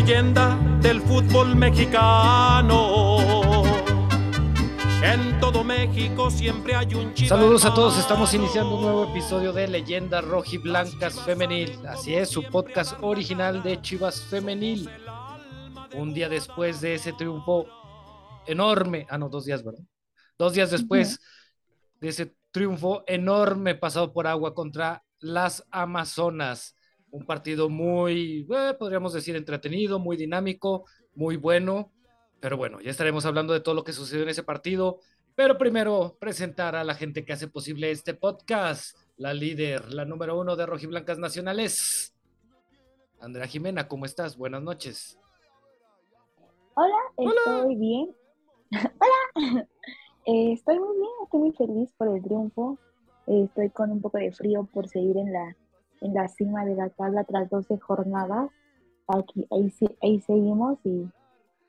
leyenda del fútbol mexicano. En todo México siempre hay un chivo. Saludos a todos, estamos iniciando un nuevo episodio de Leyendas Rojiblancas Femenil. Así es, su podcast original de Chivas Femenil. Un día después de ese triunfo enorme, ah no, dos días, ¿verdad? Dos días después de ese triunfo enorme pasado por agua contra las Amazonas. Un partido muy, eh, podríamos decir, entretenido, muy dinámico, muy bueno. Pero bueno, ya estaremos hablando de todo lo que sucedió en ese partido. Pero primero, presentar a la gente que hace posible este podcast. La líder, la número uno de Rojiblancas Nacionales. Andrea Jimena, ¿cómo estás? Buenas noches. Hola, estoy bien. Hola. Eh, estoy muy bien, estoy muy feliz por el triunfo. Eh, estoy con un poco de frío por seguir en la, en la cima de la tabla tras 12 jornadas. Aquí, ahí, ahí seguimos y,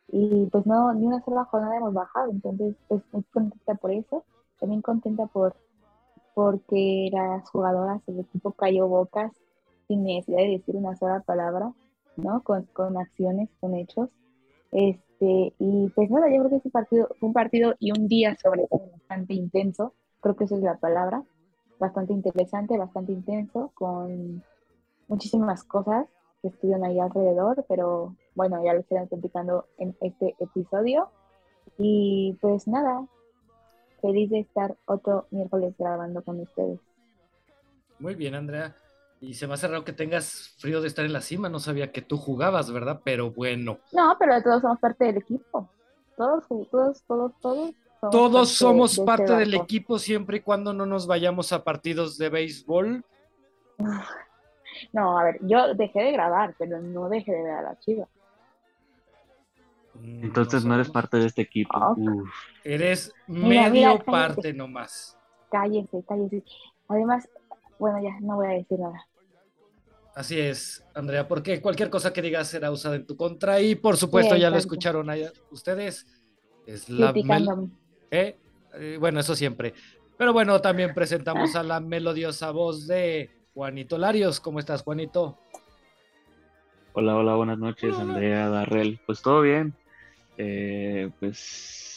y pues no, ni una sola jornada hemos bajado. Entonces, pues muy contenta por eso. También contenta por porque las jugadoras del equipo cayó bocas sin necesidad de decir una sola palabra, ¿no? Con, con acciones, con hechos. Este, y pues nada, yo creo que ese partido fue un partido y un día sobre todo bastante intenso, creo que esa es la palabra, bastante interesante, bastante intenso, con muchísimas cosas que estuvieron ahí alrededor, pero bueno, ya lo estaremos platicando en este episodio. Y pues nada, feliz de estar otro miércoles grabando con ustedes. Muy bien, Andrea. Y se me hace raro que tengas frío de estar en la cima. No sabía que tú jugabas, ¿verdad? Pero bueno. No, pero todos somos parte del equipo. Todos, todos, todos, todos. Somos todos somos de parte del equipo siempre y cuando no nos vayamos a partidos de béisbol. No, a ver, yo dejé de grabar, pero no dejé de ver a la chiva. Mm, Entonces no, eres parte de este equipo. Uf. Eres medio mira, parte nomás. Cállese, cállese. Además, bueno, ya no voy a decir nada. Así es, Andrea, porque cualquier cosa que digas será usada en tu contra y por supuesto ya lo escucharon allá ustedes. Es la ¿Eh? ¿Eh? Bueno, eso siempre. Pero bueno, también presentamos a la melodiosa voz de Juanito Larios. ¿Cómo estás, Juanito? Hola, hola, buenas noches, Andrea, Darrell. Pues todo bien. Eh, pues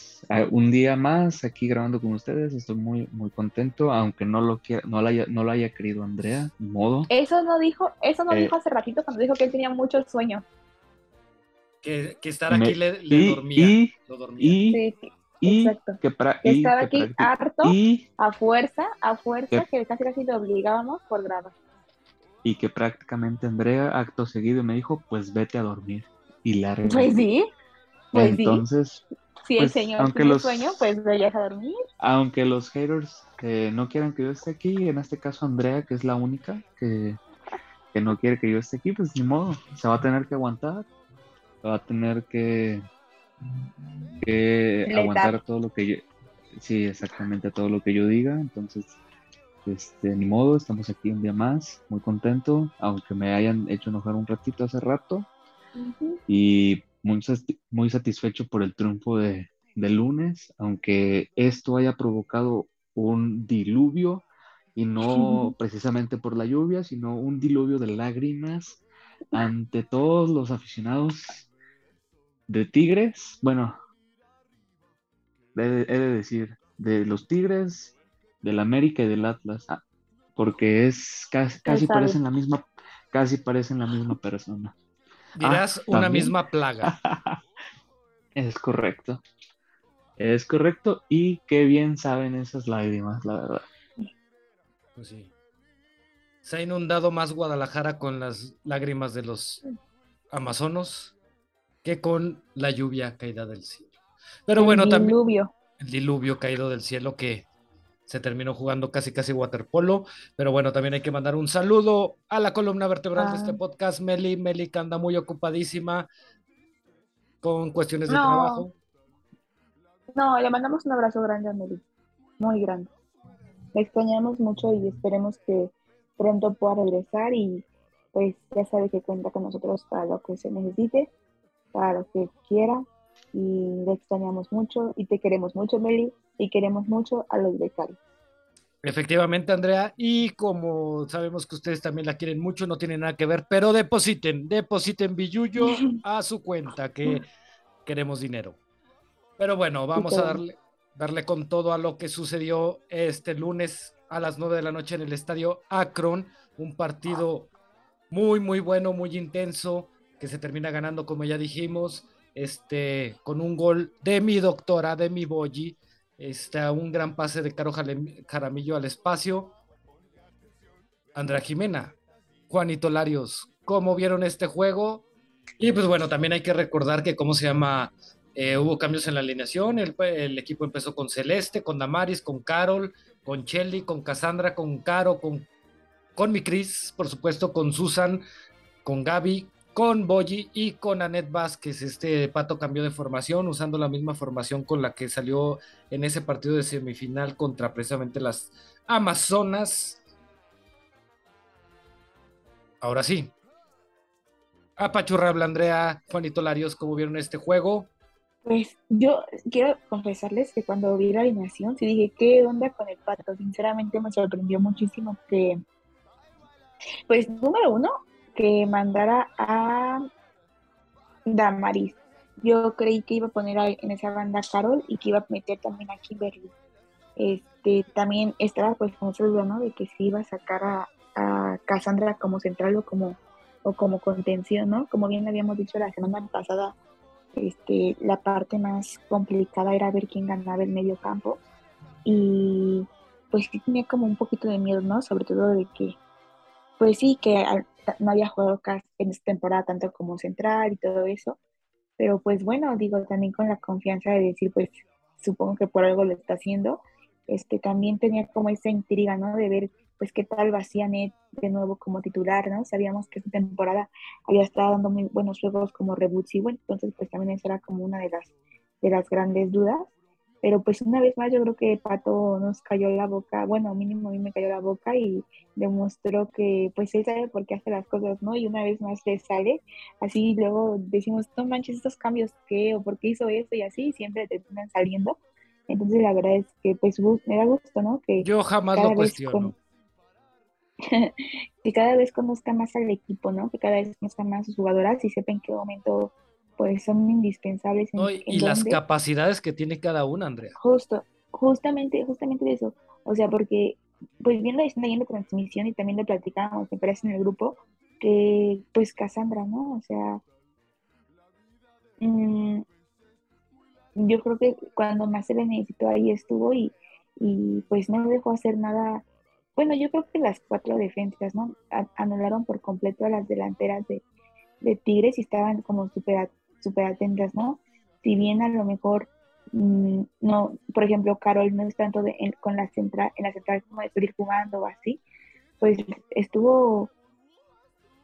un día más aquí grabando con ustedes. Estoy muy, muy contento, aunque no lo quiera, no lo haya, no lo haya querido Andrea, modo. Eso no dijo, eso no eh, dijo hace ratito cuando dijo que él tenía mucho sueño. Que, que estar aquí le, dormía. Y, lo dormía. y, y Exacto. que, para, que estar aquí harto, y, a fuerza, a fuerza, que, casi casi lo obligábamos por grabar. Y que prácticamente Andrea, acto seguido, me dijo, pues vete a dormir. Y la Pues sí. Pues Entonces, sí. Si el pues, señor aunque tiene los, sueño, pues vayas a dormir. Aunque los haters que no quieran que yo esté aquí, en este caso Andrea, que es la única que, que no quiere que yo esté aquí, pues ni modo, se va a tener que aguantar, va a tener que, que aguantar todo lo que yo, sí, exactamente todo lo que yo diga, entonces, este, ni modo, estamos aquí un día más, muy contento, aunque me hayan hecho enojar un ratito hace rato, y muy, satisfecho por el triunfo de, lunes, aunque esto haya provocado un diluvio y no precisamente por la lluvia, sino un diluvio de lágrimas ante todos los aficionados de Tigres. Bueno, he de, decir, de los Tigres, del América y del Atlas, ah, porque es casi, casi parecen la misma, casi parecen la misma persona. Dirás ah, una misma plaga. es correcto. Es correcto. Y qué bien saben esas lágrimas, la verdad. Pues sí. Se ha inundado más Guadalajara con las lágrimas de los amazonos que con la lluvia caída del cielo. Pero bueno, también. Diluvio. El diluvio caído del cielo que se terminó jugando casi casi waterpolo, pero bueno, también hay que mandar un saludo a la columna vertebral de este ah. podcast, Meli, Meli que anda muy ocupadísima con cuestiones de trabajo. No, le mandamos un abrazo grande a Meli, muy grande. Le extrañamos mucho y esperemos que pronto pueda regresar y pues ya sabe que cuenta con nosotros para lo que se necesite, para lo que quiera y le extrañamos mucho y te queremos mucho, Meli y queremos mucho a los becarios. Efectivamente, Andrea, y como sabemos que ustedes también la quieren mucho, no tiene nada que ver, pero depositen, depositen Billuyo a su cuenta, que queremos dinero. Pero bueno, vamos a darle, darle con todo a lo que sucedió este lunes a las nueve de la noche en el estadio Akron, un partido muy, muy bueno, muy intenso, que se termina ganando, como ya dijimos, este, con un gol de mi doctora, de mi Boyi, está un gran pase de Caro Jaramillo al espacio. Andrea Jimena, Juanito Larios, ¿cómo vieron este juego? Y pues bueno, también hay que recordar que, ¿cómo se llama? Eh, hubo cambios en la alineación, el, equipo empezó con Celeste, con Damaris, con Carol, con Chelly, con Cassandra, con Caro, con, con mi Cris, por supuesto, con Susan, con Gaby, con Boyi y con Anet Vázquez. Este pato cambió de formación usando la misma formación con la que salió en ese partido de semifinal contra precisamente las Amazonas. Ahora sí. Apachurrable, Andrea, Juanito Larios, ¿cómo vieron este juego? Pues yo quiero confesarles que cuando vi la alineación, sí dije, ¿qué onda con el pato? Sinceramente me sorprendió muchísimo que, pues número uno, que mandara a Damaris. Yo creí que iba a poner en esa banda a Carol y que iba a meter también a Kimberly. Este, también estaba pues con esa duda, ¿no? De que si iba a sacar a, a Cassandra como central o como, o como contención, ¿no? Como bien habíamos dicho la semana pasada, este, la parte más complicada era ver quién ganaba el medio campo. Y pues sí tenía como un poquito de miedo, ¿no? Sobre todo de que, pues sí, que no había jugado casi en esta temporada tanto como central y todo eso. Pero pues bueno, digo, también con la confianza de decir, pues supongo que por algo lo está haciendo. Este, también tenía como esa intriga, ¿no? De ver, pues, qué tal vacía Net de nuevo como titular, ¿no? Sabíamos que esta temporada había estado dando muy buenos juegos como reboots y bueno, entonces, pues, también esa era como una de las, de las grandes dudas. Pero pues una vez más yo creo que Pato nos cayó la boca, bueno, mínimo a mí me cayó la boca y demostró que pues él sabe por qué hace las cosas, ¿no? Y una vez más le sale, así luego decimos, no manches estos cambios, ¿qué? ¿O por qué hizo esto? Y así siempre te terminan saliendo. Entonces la verdad es que pues me da gusto, ¿no? Que yo jamás lo cuestiono. que cada vez conozca más al equipo, ¿no? Que cada vez conozca más a sus jugadoras y sepa en qué momento pues son indispensables. y las capacidades que tiene cada una, Andrea. Justo, justamente, justamente eso. O sea, porque, pues viendo la transmisión y también lo platicábamos, me parece, en el grupo, que pues Cassandra, ¿no? O sea, mmm, yo creo que cuando más se le necesitó ahí estuvo y, y pues no dejó hacer nada. Bueno, yo creo que las cuatro defensas, ¿no? anularon por completo a las delanteras de, de Tigres y estaban como súper atentas, ¿no? Si bien a lo mejor, mm, no, por ejemplo, Carol no es tanto de, con la central, en la central como de ir jugando o así, pues estuvo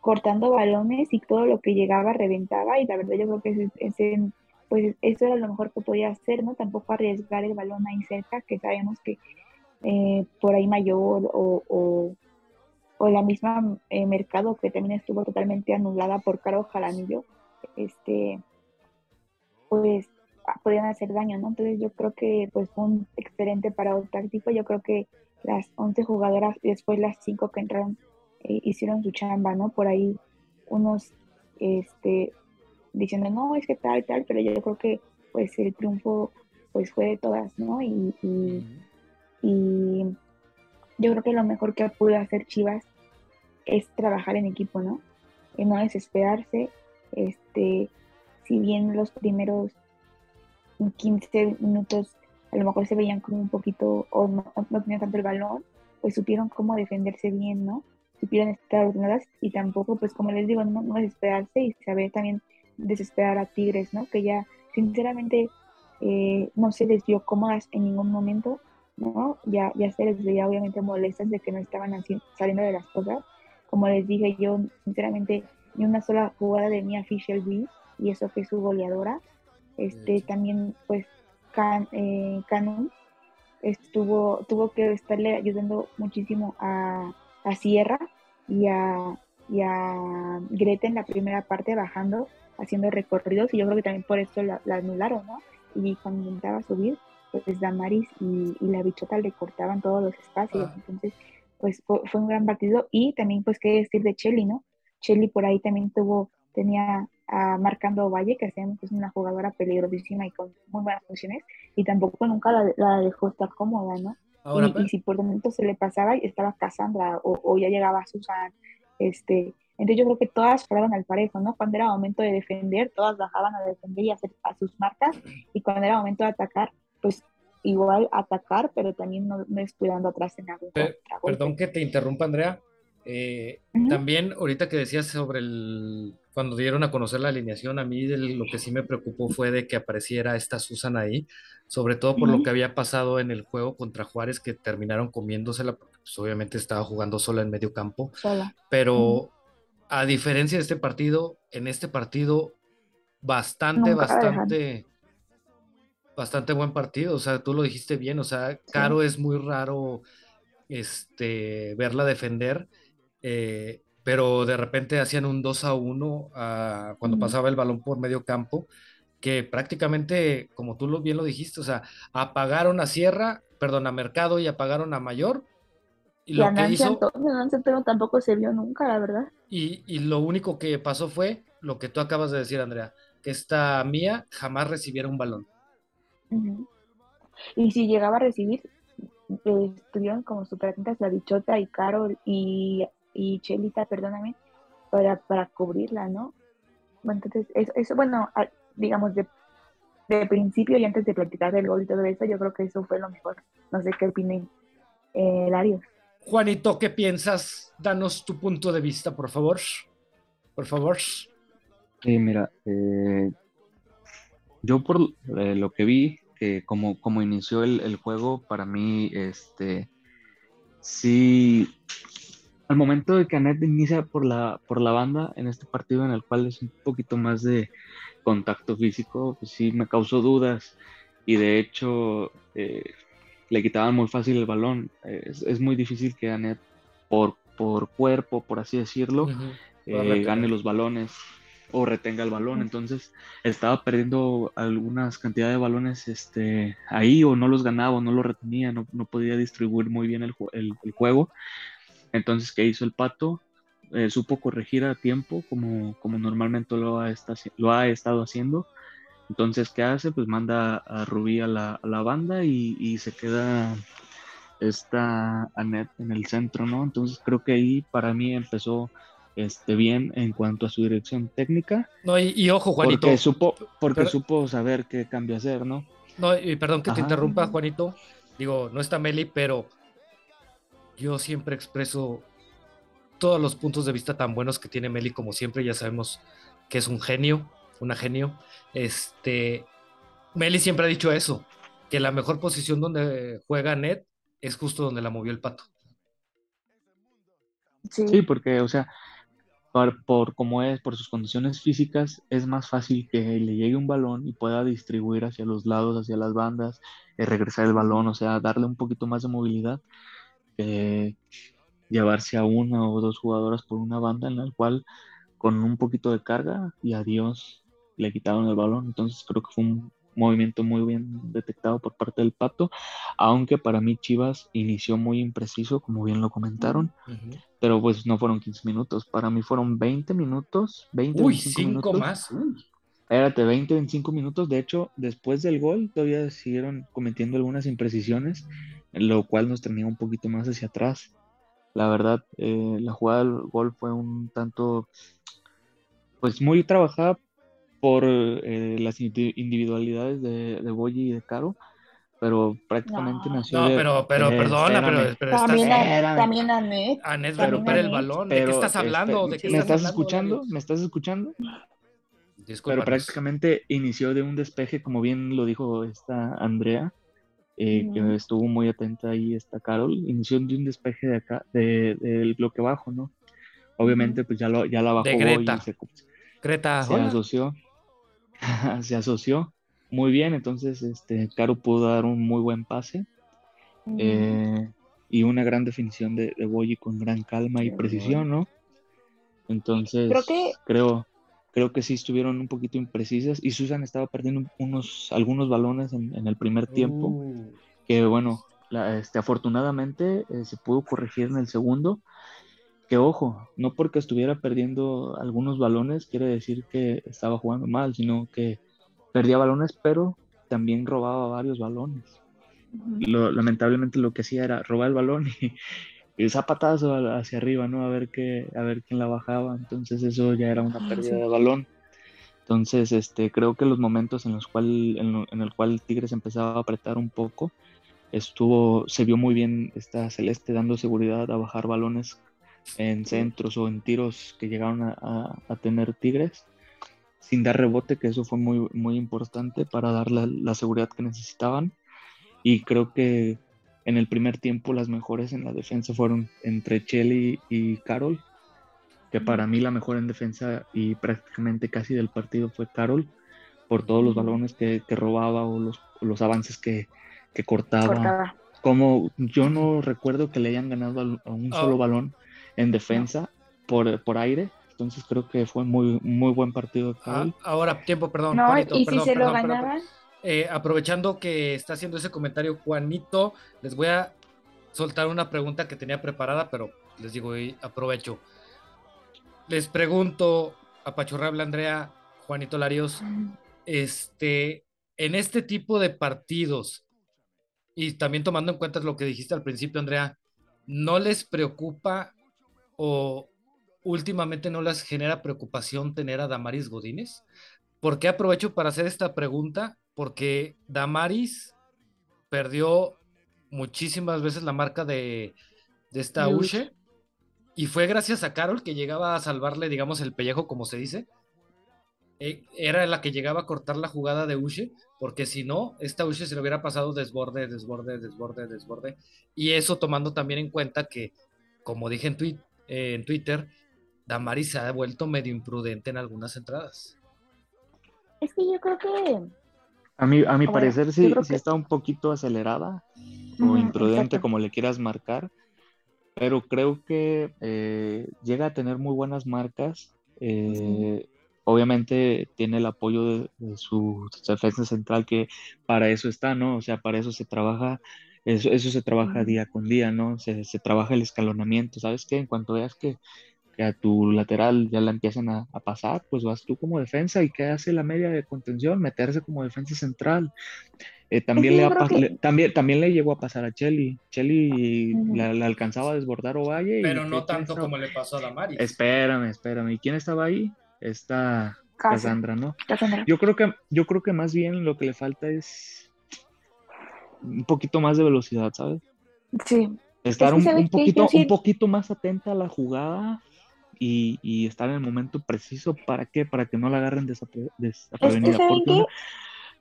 cortando balones y todo lo que llegaba reventaba y la verdad yo creo que ese, pues eso era lo mejor que podía hacer, ¿no? Tampoco arriesgar el balón ahí cerca, que sabemos que eh, por ahí mayor o, o, o la misma eh, mercado que también estuvo totalmente anulada por Caro Jaramillo, este, pues podían hacer daño, ¿no? Entonces yo creo que pues fue un excelente parado táctico, yo creo que las 11 jugadoras y después las 5 que entraron eh, hicieron su chamba, ¿no? Por ahí unos, este, diciendo, no, es que tal, tal, pero yo creo que pues el triunfo pues fue de todas, ¿no? Y, y, yo creo que lo mejor que pudo hacer Chivas es trabajar en equipo, ¿no? Y no desesperarse, este, si bien los primeros 15 minutos a lo mejor se veían como un poquito, o no, no tenían tanto el balón, pues supieron cómo defenderse bien, ¿no? Supieron estar ordenadas y tampoco, pues como les digo, no, no desesperarse y saber también desesperar a Tigres, ¿no? Que ya, sinceramente, eh, no se les vio cómodas en ningún momento, ¿no? Ya, ya se les veía obviamente molestas de que no estaban saliendo de las cosas. Como les dije, yo, sinceramente, ni una sola jugada de Mia Fisher vi, y eso es su goleadora. Este, también, pues, Can, eh, Canon estuvo, tuvo que estarle ayudando muchísimo a, a Sierra y a, y a Greta en la primera parte bajando haciendo recorridos y yo creo que también por eso la, anularon, ¿no? Y cuando intentaba subir, pues Damaris y, y la bichota le cortaban todos los espacios. Ah. Entonces, pues fue, fue un gran partido. Y también, pues, qué decir de Chelly, ¿no? Chelly por ahí también tuvo, tenía a Marcando Valle, que sabemos que es una jugadora peligrosísima y con muy buenas funciones, y tampoco nunca la, la dejó estar cómoda, ¿no? Ahora, y, y si por momento se le pasaba, estaba Cassandra o, o ya llegaba Susan. Este, entonces yo creo que todas fueron al parejo, ¿no? Cuando era momento de defender, todas bajaban a defender y hacer a sus marcas. Y cuando era momento de atacar, pues igual atacar, pero también no, no descuidando atrás en algún. Perdón que te interrumpa, Andrea. Eh. También ahorita que decías sobre el, cuando dieron a conocer la alineación, a mí lo que sí me preocupó fue de que apareciera esta Susan ahí, sobre todo por lo que había pasado en el juego contra Juárez, que terminaron comiéndosela, porque pues, obviamente estaba jugando sola en medio campo, Sola. pero a diferencia de este partido, en este partido bastante, Nunca la dejan. bastante, bastante buen partido, o sea, tú lo dijiste bien, o sea, Caro es muy raro este, verla defender, eh, pero de repente hacían un 2 a 1 ah, cuando pasaba el balón por medio campo, que prácticamente, como tú bien lo dijiste, o sea, apagaron a Sierra, perdón, a Mercado y apagaron a Mayor, y Y lo a que hizo... Antonio, Nancy Antonio tampoco se vio nunca, la verdad. Y, y lo único que pasó fue lo que tú acabas de decir, Andrea, que esta mía jamás recibiera un balón. Y si llegaba a recibir, estuvieron como súper atentas la bichota y Carol y, y Chelita, perdóname, para, para cubrirla, ¿no? Bueno, entonces, eso, eso bueno, digamos, de, de principio y antes de platicar del gol y todo eso, yo creo que eso fue lo mejor. No sé qué opinen eh, Larios. Juanito, ¿qué piensas? Danos tu punto de vista, por favor. Por favor. Sí, mira, eh, yo por eh, lo que vi, que como, como inició el, el juego, para mí, este, sí, al momento de que Anet inicia por la, por la banda en este partido en el cual es un poquito más de contacto físico, pues sí me causó dudas y de hecho eh, le quitaban muy fácil el balón. Es, es muy difícil que Anet por, por cuerpo, por así decirlo, eh, gane los balones o retenga el balón. Entonces estaba perdiendo algunas cantidades de balones este, ahí o no los ganaba o no los retenía, no, no podía distribuir muy bien el, el- el juego. Entonces, ¿qué hizo el pato? Eh, supo corregir a tiempo como, como normalmente lo ha, esta- lo ha estado haciendo. Entonces, ¿qué hace? Pues manda a Rubí a la, a la banda y, y se queda esta Anet en el centro, ¿no? Entonces creo que ahí para mí empezó este, bien en cuanto a su dirección técnica, No, y, y ojo, Juanito. porque supo, porque pero- supo saber qué cambio hacer, ¿no? No, y perdón que te interrumpa, Juanito. Digo, no está Meli, pero yo siempre expreso todos los puntos de vista tan buenos que tiene Meli, como siempre, ya sabemos que es un genio, una genio. Este, Meli siempre ha dicho eso, que la mejor posición donde juega Net es justo donde la movió el pato. Sí, Sí, porque, o sea, por, por cómo es, por sus condiciones físicas, es más fácil que le llegue un balón y pueda distribuir hacia los lados, hacia las bandas, eh, regresar el balón, o sea, darle un poquito más de movilidad, que llevarse a una o dos jugadoras por una banda en la cual con un poquito de carga y adiós le quitaron el balón. Entonces creo que fue un movimiento muy bien detectado por parte del Pato, aunque para mí Chivas inició muy impreciso, como bien lo comentaron pero pues no fueron 15 minutos, para mí fueron 20 minutos, 20, Uy, 25 cinco minutos. más. Uy. Espérate, 20, 25 minutos, de hecho, después del gol todavía siguieron cometiendo algunas imprecisiones, lo cual nos tenía un poquito más hacia atrás. La verdad, eh, la jugada del gol fue un tanto, pues muy trabajada por eh, las indi- individualidades de, de Boyi y de Caro, pero prácticamente No. nació No, de- pero, pero, perdona, pero, pero estás. también, a, también a Net. Anet Pero- recupera el pero- balón. ¿De qué Pero, estás hablando? este, ¿De qué ¿me estás escuchando? ¿Me estás escuchando? Pero Discúlpanos. prácticamente inició de un despeje, como bien lo dijo esta Andrea, eh, que estuvo muy atenta ahí, esta Carol, inició de un despeje de acá, de- del bloque bajo, ¿no? Obviamente, pues ya, lo, ya la bajó De Greta. y se, Creta, se hola. asoció, se asoció muy bien, entonces este, Caro pudo dar un muy buen pase eh, y una gran definición de, de Boyi con gran calma y precisión, ¿no? Entonces, Creo que- creo, creo que sí estuvieron un poquito imprecisas y Susan estaba perdiendo unos, algunos balones en, el primer tiempo, uh. que bueno, este, afortunadamente eh, se pudo corregir en el segundo, que ojo, no porque estuviera perdiendo algunos balones quiere decir que estaba jugando mal, sino que perdía balones, pero también robaba varios balones. lamentablemente lo que hacía era robar el balón y, y zapatazo hacia arriba, ¿no? A ver qué, a ver quién la bajaba. Entonces eso ya era una ah, pérdida de balón. Entonces, este, creo que los momentos en los cual, en, el cual Tigres empezaba a apretar un poco, estuvo, se vio muy bien esta Celeste dando seguridad a bajar balones en centros o en tiros que llegaron a, tener Tigres sin dar rebote, que eso fue muy, muy importante para dar la, seguridad que necesitaban. Y creo que en el primer tiempo las mejores en la defensa fueron entre Chelly y Carol, que para mí la mejor en defensa y prácticamente casi del partido fue Carol, por todos los balones que, robaba o los, los avances que, cortaba. Como yo no recuerdo que le hayan ganado a, un solo oh. balón en defensa por, por aire. Entonces creo que fue muy, muy buen partido. Ah, ahora, tiempo, perdón. y si se lo ganaban. Eh, aprovechando que está haciendo ese comentario Juanito, les voy a soltar una pregunta que tenía preparada, pero les digo, aprovecho. Les pregunto, apachurrable Andrea, Juanito Larios, este, en este tipo de partidos, y también tomando en cuenta lo que dijiste al principio, Andrea, ¿no les preocupa o últimamente no les genera preocupación tener a Damaris Godínez? ¿Por qué aprovecho para hacer esta pregunta? Porque Damaris perdió muchísimas veces la marca de, esta Ushe y fue gracias a Carol que llegaba a salvarle, digamos, el pellejo, como se dice. Eh, era la que llegaba a cortar la jugada de Ushe, porque si no, esta Ushe se le hubiera pasado desborde, desborde, desborde, desborde. Y eso tomando también en cuenta que, como dije en, eh, en Twitter, Damaris se ha vuelto medio imprudente en algunas entradas. Es que yo creo que. A mi, a mi parecer, sí, está un poquito acelerada o imprudente, como le quieras marcar. Pero creo que eh, llega a tener muy buenas marcas. Eh, obviamente tiene el apoyo de, su defensa central, que para eso está, ¿no? O sea, para eso se trabaja eso, eso se trabaja día con día, ¿no? Se, se, trabaja el escalonamiento, ¿sabes qué? En cuanto veas que, que a tu lateral ya la empiezan a, a, pasar, pues vas tú como defensa y qué hace la media de contención, meterse como defensa central. Eh, también, le, también, también le llegó a pasar a Chelly. Chelly la, alcanzaba a desbordar Ovalle. Pero no tanto como le pasó a Damaris. Espérame, espérame. ¿Y quién estaba ahí? Está Cassandra, ¿no? Yo creo que, yo creo que más bien lo que le falta es un poquito más de velocidad, ¿sabes? Sí. Estar un, poquito, un poquito más atenta a la jugada y, estar en el momento preciso. ¿Para qué? Para que no la agarren desaprevenida.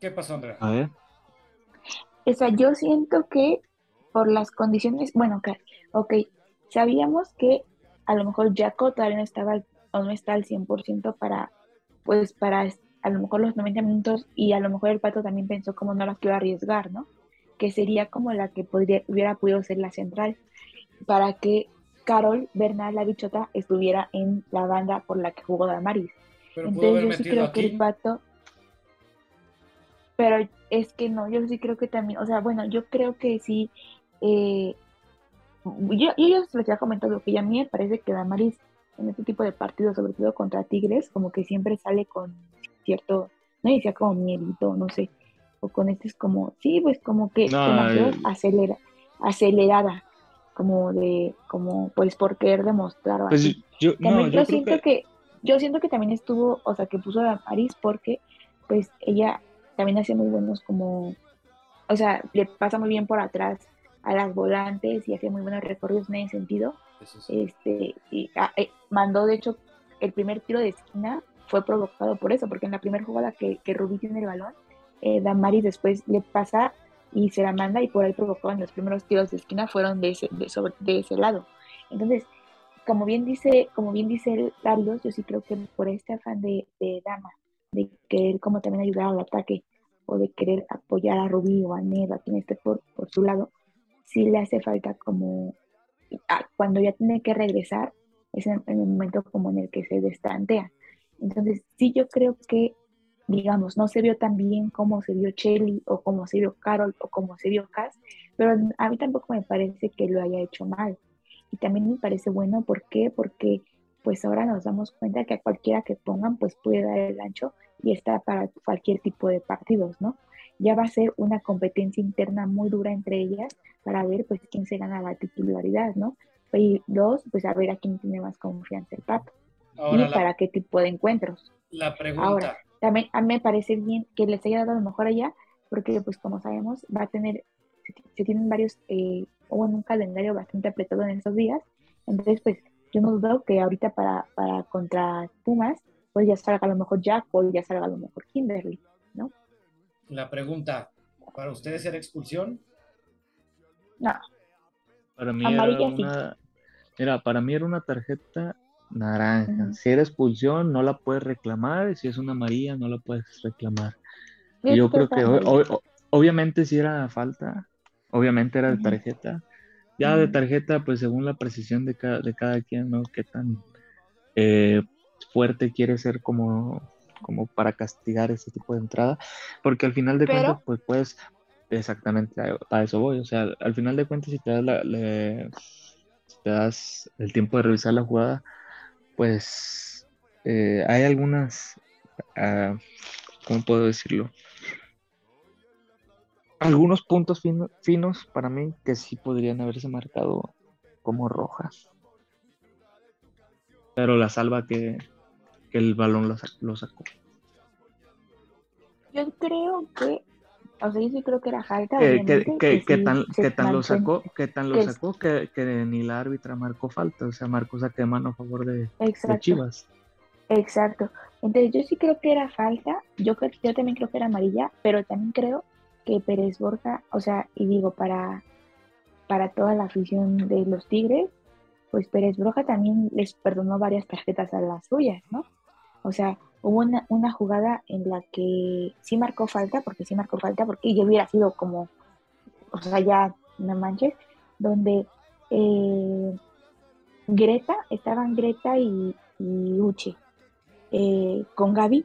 qué? pasó, Andrea? A ver. O sea, yo siento que por las condiciones, bueno, ok, sabíamos que a lo mejor Jaco todavía no estaba o no está al 100% para, pues, para a lo mejor los 90 minutos y a lo mejor el Pato también pensó como no la quiero arriesgar, ¿no? que sería como la que podría, hubiera podido ser la central, para que Carol Bernal, la bichota, estuviera en la banda por la que jugó Damaris. Entonces yo sí creo que el pato, pero es que no, yo sí creo que también, o sea, bueno, yo creo que sí, eh, yo, yo les había comentado que ya a mí me parece que Damaris en este tipo de partidos, sobre todo contra Tigres, como que siempre sale con cierto, no decía como miedito, no sé, o con este es como, sí, pues como que demasiado acelera, acelerada, como de, como pues por querer demostrar. Pues yo, siento que... yo siento que también estuvo, o sea, que puso a París porque pues ella también hace muy buenos como, o sea, le pasa muy bien por atrás a las volantes y hace muy buenos recorridos en ese sentido. Este, y ah, eh, mandó de hecho el primer tiro de esquina fue provocado por eso, porque en la primera jugada que, que Rubí tiene el balón, eh, Damaris después le pasa y se la manda y por ahí en los primeros tiros de esquina fueron de ese, de, sobre, de ese lado. Entonces, como bien dice, como bien dice Carlos, yo sí creo que por este afán de, Dama, de querer como también ayudar al ataque o de querer apoyar a Rubí o a Neva, quien esté por, por su lado, sí le hace falta como cuando ya tiene que regresar, es en, el momento como en el que se destantea. Entonces, sí, yo creo que, digamos, no se vio tan bien como se vio Chelly o como se vio Carol o como se vio Cass, pero a mí tampoco me parece que lo haya hecho mal. Y también me parece bueno, ¿por qué? Porque pues ahora nos damos cuenta que a cualquiera que pongan, pues puede dar el ancho y está para cualquier tipo de partidos, ¿no? Ya va a ser una competencia interna muy dura entre ellas para ver, pues, quién se gana la titularidad, ¿no? Y dos, pues, a ver a quién tiene más confianza el Pato. y para qué tipo de encuentros. La pregunta. Ahora, también a mí me parece bien que les haya dado lo mejor allá, porque, pues, como sabemos, va a tener, se, tienen varios, eh, o en un calendario bastante apretado en esos días, entonces, pues, yo no dudo que ahorita para, para contra Pumas, pues ya salga a lo mejor Jack o ya salga a lo mejor Kimberly, ¿no? La pregunta, ¿para ustedes era expulsión? No. Para mí era una, mira, para mí era una tarjeta naranja. Si era expulsión, no la puedes reclamar. Si es una amarilla, no la puedes reclamar. Y yo creo que obviamente si era falta, obviamente era de tarjeta. Ya de tarjeta, pues según la precisión de cada, de cada quien, ¿no? Qué tan eh, fuerte quiere ser como, como para castigar ese tipo de entrada. Porque al final de cuentas, pues puedes, exactamente, a, eso voy. O sea, al final de cuentas, si te das, la, te das el tiempo de revisar la jugada, pues eh, hay algunas, uh, ¿cómo puedo decirlo? algunos puntos finos para mí que sí podrían haberse marcado como rojas. Pero la salva que, el balón lo, sacó. Yo creo que, o sea, yo sí creo que era falta. Que, tan, lo sacó, que tan lo sacó que, ni la árbitra marcó falta, o sea, marcó saque de mano a favor de, de Chivas. Exacto. Entonces yo sí creo que era falta, yo, yo también creo que era amarilla, pero también creo que Pérez Borja, o sea, y digo, para, para toda la afición de los Tigres, pues Pérez Borja también les perdonó varias tarjetas a las suyas, ¿no? O sea, hubo una, jugada en la que sí marcó falta, porque sí marcó falta, porque yo hubiera sido como, o sea, ya no manches, donde eh, Greta, estaban Greta y, y Uche, eh, con Gaby,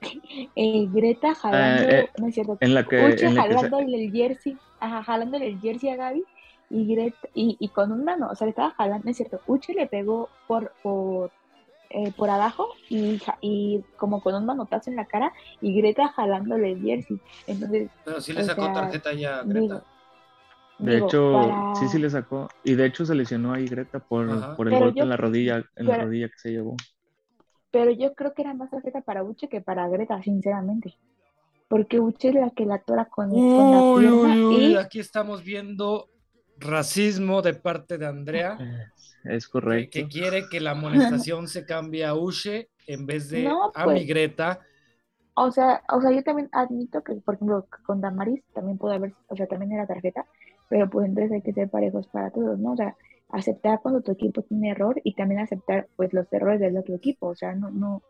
eh, Greta jalando, eh, no es cierto, en la que, jalándole el jersey, ajá, jalándole el jersey a Gaby y Greta, y, con un mano, o sea, le estaba jalando, no es cierto, Uche le pegó por, por, eh, por abajo y, y como con un manotazo en la cara y Greta jalándole el jersey. Entonces, Pero sí le sacó tarjeta ya Greta. de hecho, sí, sí le sacó. Y de hecho se lesionó ahí Greta por, por el golpe en la rodilla, en la rodilla que se llevó. Pero yo creo que era más tarjeta para Uche que para Greta, sinceramente. Porque Uche es la que la tora con, la pierna. y... Aquí estamos viendo racismo de parte de Andrea. Es correcto. Que, quiere que la amonestación se cambie a Uche en vez de a mi pues, Greta. O sea, o sea, yo también admito que, por ejemplo, con Damaris también puede haber, o sea, también era tarjeta, pero pues entonces hay que ser parejos para todos, ¿no? O sea, aceptar cuando tu equipo tiene error y también aceptar pues los errores del otro equipo, o sea, no, no,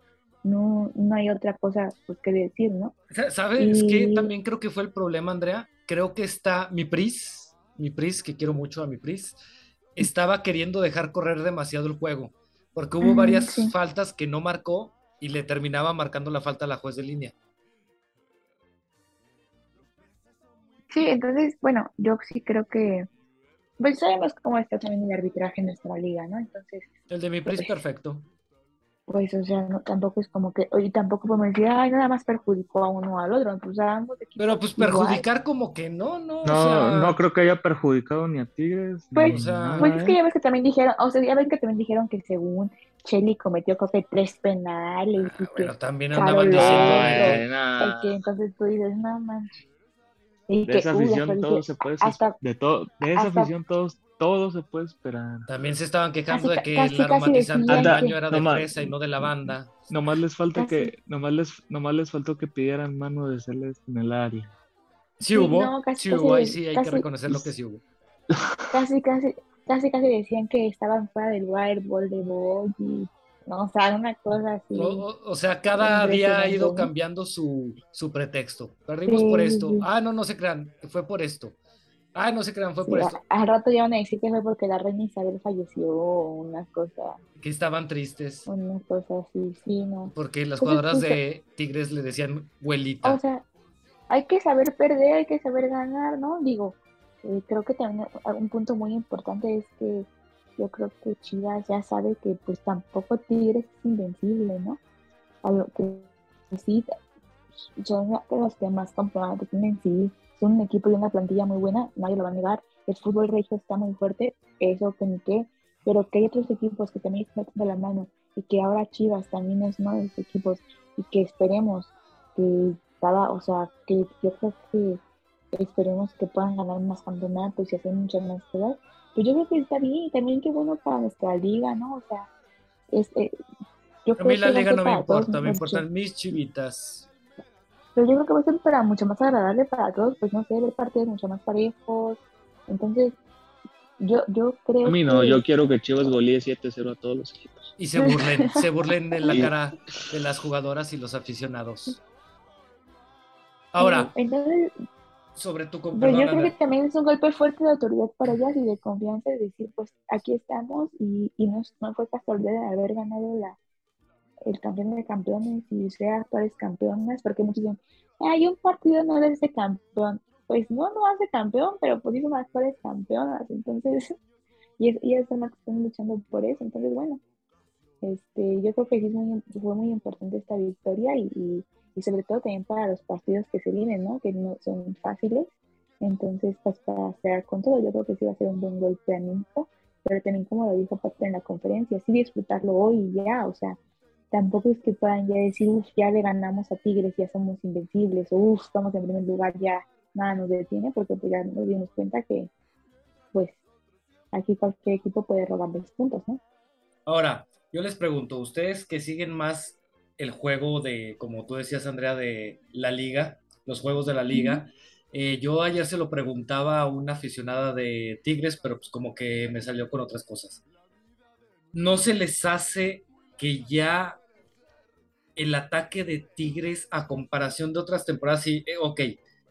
no, no hay otra cosa pues, que decir, ¿no? ¿Sabes qué? También creo que fue el problema, Andrea. Creo que está mi Pris, mi Pris, que quiero mucho a mi Pris, estaba queriendo dejar correr demasiado el juego, porque hubo varias faltas que no marcó y le terminaba marcando la falta a la juez de línea. Sí, entonces, bueno, yo sí creo que pues sabemos cómo está también el arbitraje en nuestra liga, ¿no? Entonces. El de mi PRI es pues, perfecto. Pues, o sea, no, tampoco es como que, oye, tampoco podemos decir, ay, nada más perjudicó a uno o al otro, pues ambos Pero pues perjudicar como que no, no. No, no creo que haya perjudicado ni a Tigres. Pues, pues es que ya ves que también dijeron, o sea, ya ven que también dijeron que según Chelly cometió creo que tres penales. Ah, bueno, también andaban diciendo. que entonces tú dices, no manches de esa afición todo se puede de todo de esa afición todos todo se puede esperar. También se estaban quejando de que el aromatizante del baño era de fresa y no de lavanda. Nomás les falta que nomás les nomás les faltó que pidieran mano de celeste en el área. Sí, hubo, sí hubo, ahí sí hay que reconocer lo que sí hubo. Casi casi casi casi decían que estaban fuera del wireball de Boggy ¿no? O sea, una cosa así. O, sea, cada día ha ido cambiando su, su pretexto. Perdimos por esto. Ah, no, no se crean, fue por esto. Ah, no se crean, fue Sí, por a- esto. al rato ya van a decir que fue porque la reina Isabel falleció o una cosa, Que estaban tristes. una cosa así, sí, no. Porque las Pues es jugadoras de Tigres le decían abuelita. O sea, hay que saber perder, hay que saber ganar, ¿no? Digo, eh, creo que también un punto muy importante es que yo creo que Chivas ya sabe que pues tampoco Tigres es invencible, ¿no? A lo que sí son los que más campeonatos tienen, sí, son un equipo y una plantilla muy buena, nadie lo va a negar, el fútbol regio está muy fuerte, eso que ni qué, pero que hay otros equipos que también están metiendo la mano y que ahora Chivas también es uno de esos equipos y que esperemos que cada, o sea, que yo creo que esperemos que puedan ganar más campeonatos y hacer muchas más cosas, pues yo creo que está bien y también qué bueno para nuestra liga, ¿no? O sea, es, eh, yo A mí la que liga no me importa, me importan mis chivitas. Pero yo creo que va a ser para mucho más agradable para todos, pues no sé, ver partidos mucho más parejos. Entonces, yo, yo creo A mí no, que- yo quiero que Chivas golee 7-0 a todos los equipos. Y se burlen, se burlen de la cara de las jugadoras y los aficionados. Ahora, Entonces, sobre tu pues yo creo que también es un golpe fuerte de autoridad para ellas y de confianza de decir, pues aquí estamos y, y no, no fue casualidad de haber ganado la, el campeón de campeones y ser actuales campeonas, porque muchos dicen, hay un partido no debe ser campeón. Pues no, no hace campeón, pero pues son actuales campeonas, entonces, y, es- ellas son las que están luchando por eso, entonces bueno, este, yo creo que sí es fue muy importante esta victoria y, y, sobre todo también para los partidos que se vienen, ¿no? Que no son fáciles, entonces pues para cerrar con todo, yo creo que sí va a ser un buen golpe pero también como lo dijo Pato en la conferencia, sí disfrutarlo hoy y ya, o sea, tampoco es que puedan ya decir, uff, ya le ganamos a Tigres, ya somos invencibles, o uff, estamos en primer lugar, ya nada nos detiene, porque pues ya nos dimos cuenta que, pues, aquí cualquier equipo puede robarles puntos, ¿no? Ahora, yo les pregunto, ustedes que siguen más el juego de, como tú decías, Andrea, de la liga, los juegos de la liga, eh, yo ayer se lo preguntaba a una aficionada de Tigres, pero pues como que me salió con otras cosas. ¿No se les hace que ya el ataque de Tigres a comparación de otras temporadas, sí, eh, ok,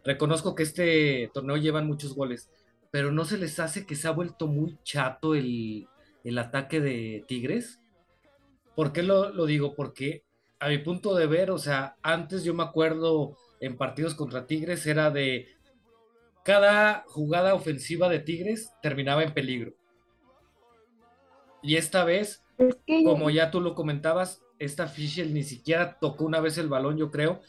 reconozco que este torneo llevan muchos goles, pero ¿no se les hace que se ha vuelto muy chato el, el ataque de Tigres? ¿Por qué lo, lo digo? Porque a mi punto de ver, o sea, antes yo me acuerdo en partidos contra Tigres era de cada jugada ofensiva de Tigres terminaba en peligro. Y esta vez, como ya tú lo comentabas, esta Fischel ni siquiera tocó una vez el balón, yo creo.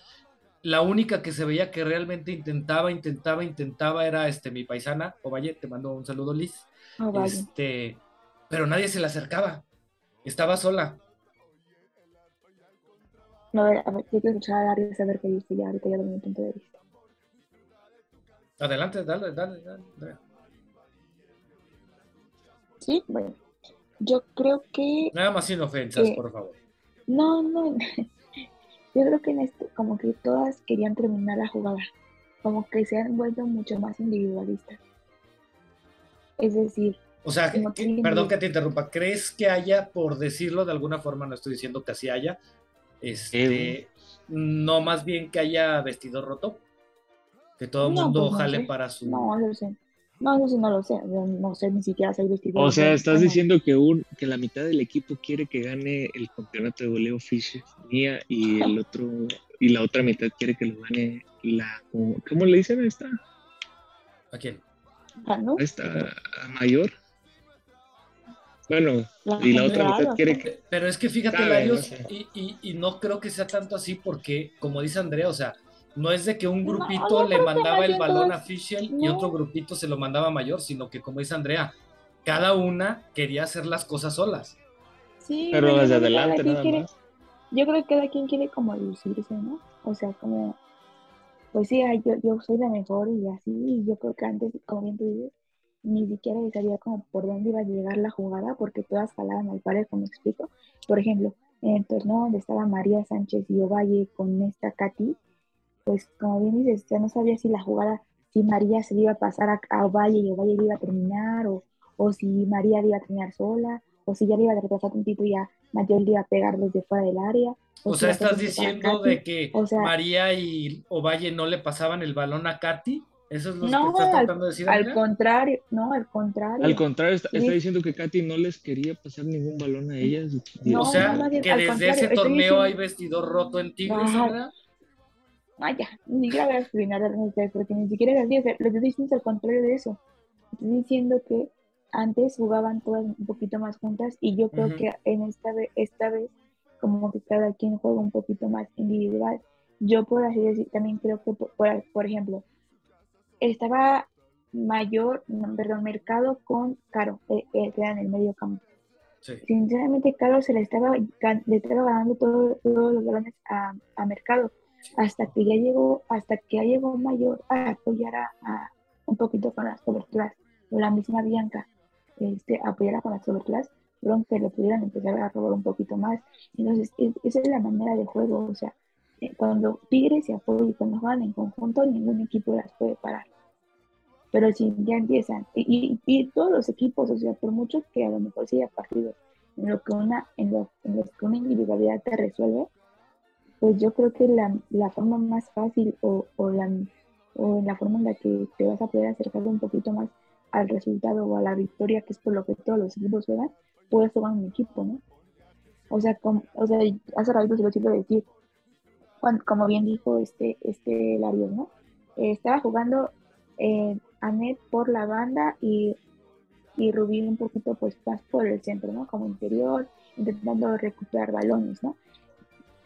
La única que se veía que realmente intentaba, intentaba, intentaba era este mi paisana, Ovalle, te mando un saludo, Liz. Vaya. Este, pero nadie se le acercaba. Estaba sola. No, a ver, a ver, yo quiero escuchar a Dario saber qué dice ya, ahorita ya lo mi punto de vista. Adelante, dale, dale, dale. Andrea. Sí, bueno, yo creo que Nada más sin ofensas, por favor. No, no. Yo creo que en esto, como que todas querían terminar la jugada. Como que se han vuelto mucho más individualistas. Es decir, O sea, que- perdón que te interrumpa. ¿Crees que haya, por decirlo de alguna forma, no estoy diciendo que así haya, este, no más bien que haya vestido roto? Que todo el No, mundo pues no jale sé. para su... no, eso sí. No, eso sí no lo sé. Yo no sé ni siquiera soy vestido. O sea, estás diciendo que un que la mitad del equipo quiere que gane el campeonato de goleo Fisher mía y el otro y la otra mitad quiere que lo gane la ¿cómo le dicen a esta? ¿A quién? ah, ¿no? a esta mayor? Bueno, y la otra mitad quiere que Pero es que fíjate, Larios, no sé. y, y- y no creo que sea tanto así porque, como dice Andrea, o sea, no es de que un No, grupito le mandaba el balón a y otro grupito se lo mandaba a Mayor, sino que, como dice Andrea, cada una quería hacer las cosas solas. Sí, pero yo desde creo que cada adelante quien nada quiere- más. Yo creo que cada quien quiere como lucirse, ¿no? O sea, como, pues sí, yo, yo soy la mejor y así, y yo creo que antes, como bien tú dices, ni siquiera sabía como por dónde iba a llegar la jugada, porque todas jalaban al parejo, me explico. Por ejemplo, en el torneo donde estaba María Sánchez y Ovalle con esta Katy, pues como bien dices, ya no sabía si la jugada, si María se iba a pasar a, a Ovalle y Ovalle le iba a terminar, o, o si María iba a terminar sola, o si ya le iba a retrasar tantito y ya Mayor le iba a pegar desde fuera del área. O si sea, estás diciendo Katy. de que o sea- María y Ovalle no le pasaban el balón a Katy Eso es lo No, que estás al, tratando de decir. al Andrea? contrario, no, al contrario. Al contrario, está, diciendo que Katy no les quería pasar ningún balón a ellas. No, o sea, no, no, que desde ese torneo diciendo- hay vestidor roto en Tigres, Ajá. Ah, ya, ni siquiera voy a explicar ustedes porque ni siquiera es así. O sea, lo que estoy diciendo es al contrario de eso. Estoy diciendo que antes jugaban todas un poquito más juntas y yo creo que en esta vez, esta vez, como que cada quien juega un poquito más individual. Yo, por así decir, también creo que, por, por, por ejemplo, estaba mayor, perdón, Mercado con Caro, eh, eh, que era en el medio campo. Sí. Sinceramente, Caro se le estaba, le estaba ganando todo- todos los balones a, a Mercado hasta que ya llegó, hasta que ya llegó Mayor a apoyar a, un poquito con las coberturas, o la misma Bianca, este, apoyara con las coberturas, fueron que pudieran empezar a robar un poquito más. Entonces, es- esa es la manera de juego, o sea, eh, cuando Tigres se apoya y cuando juegan en conjunto, ningún equipo las puede parar. Pero si ya empiezan, y, todos los equipos, o sea, por mucho que a lo mejor sea partidos en lo que una, en lo, en los que una individualidad te resuelve, pues yo creo que la, la forma más fácil o, o, la, la forma en la que te vas a poder acercar un poquito más al resultado o a la victoria, que es por lo que todos los equipos juegan, puedes jugar un equipo, ¿no? O sea, como, o sea hace ratito se lo quiero decir, como bien dijo este, este Larios, ¿no? Estaba jugando eh, Anet por la banda y, y Rubí un poquito pues más por el centro, ¿no? Como interior, intentando recuperar balones, ¿no?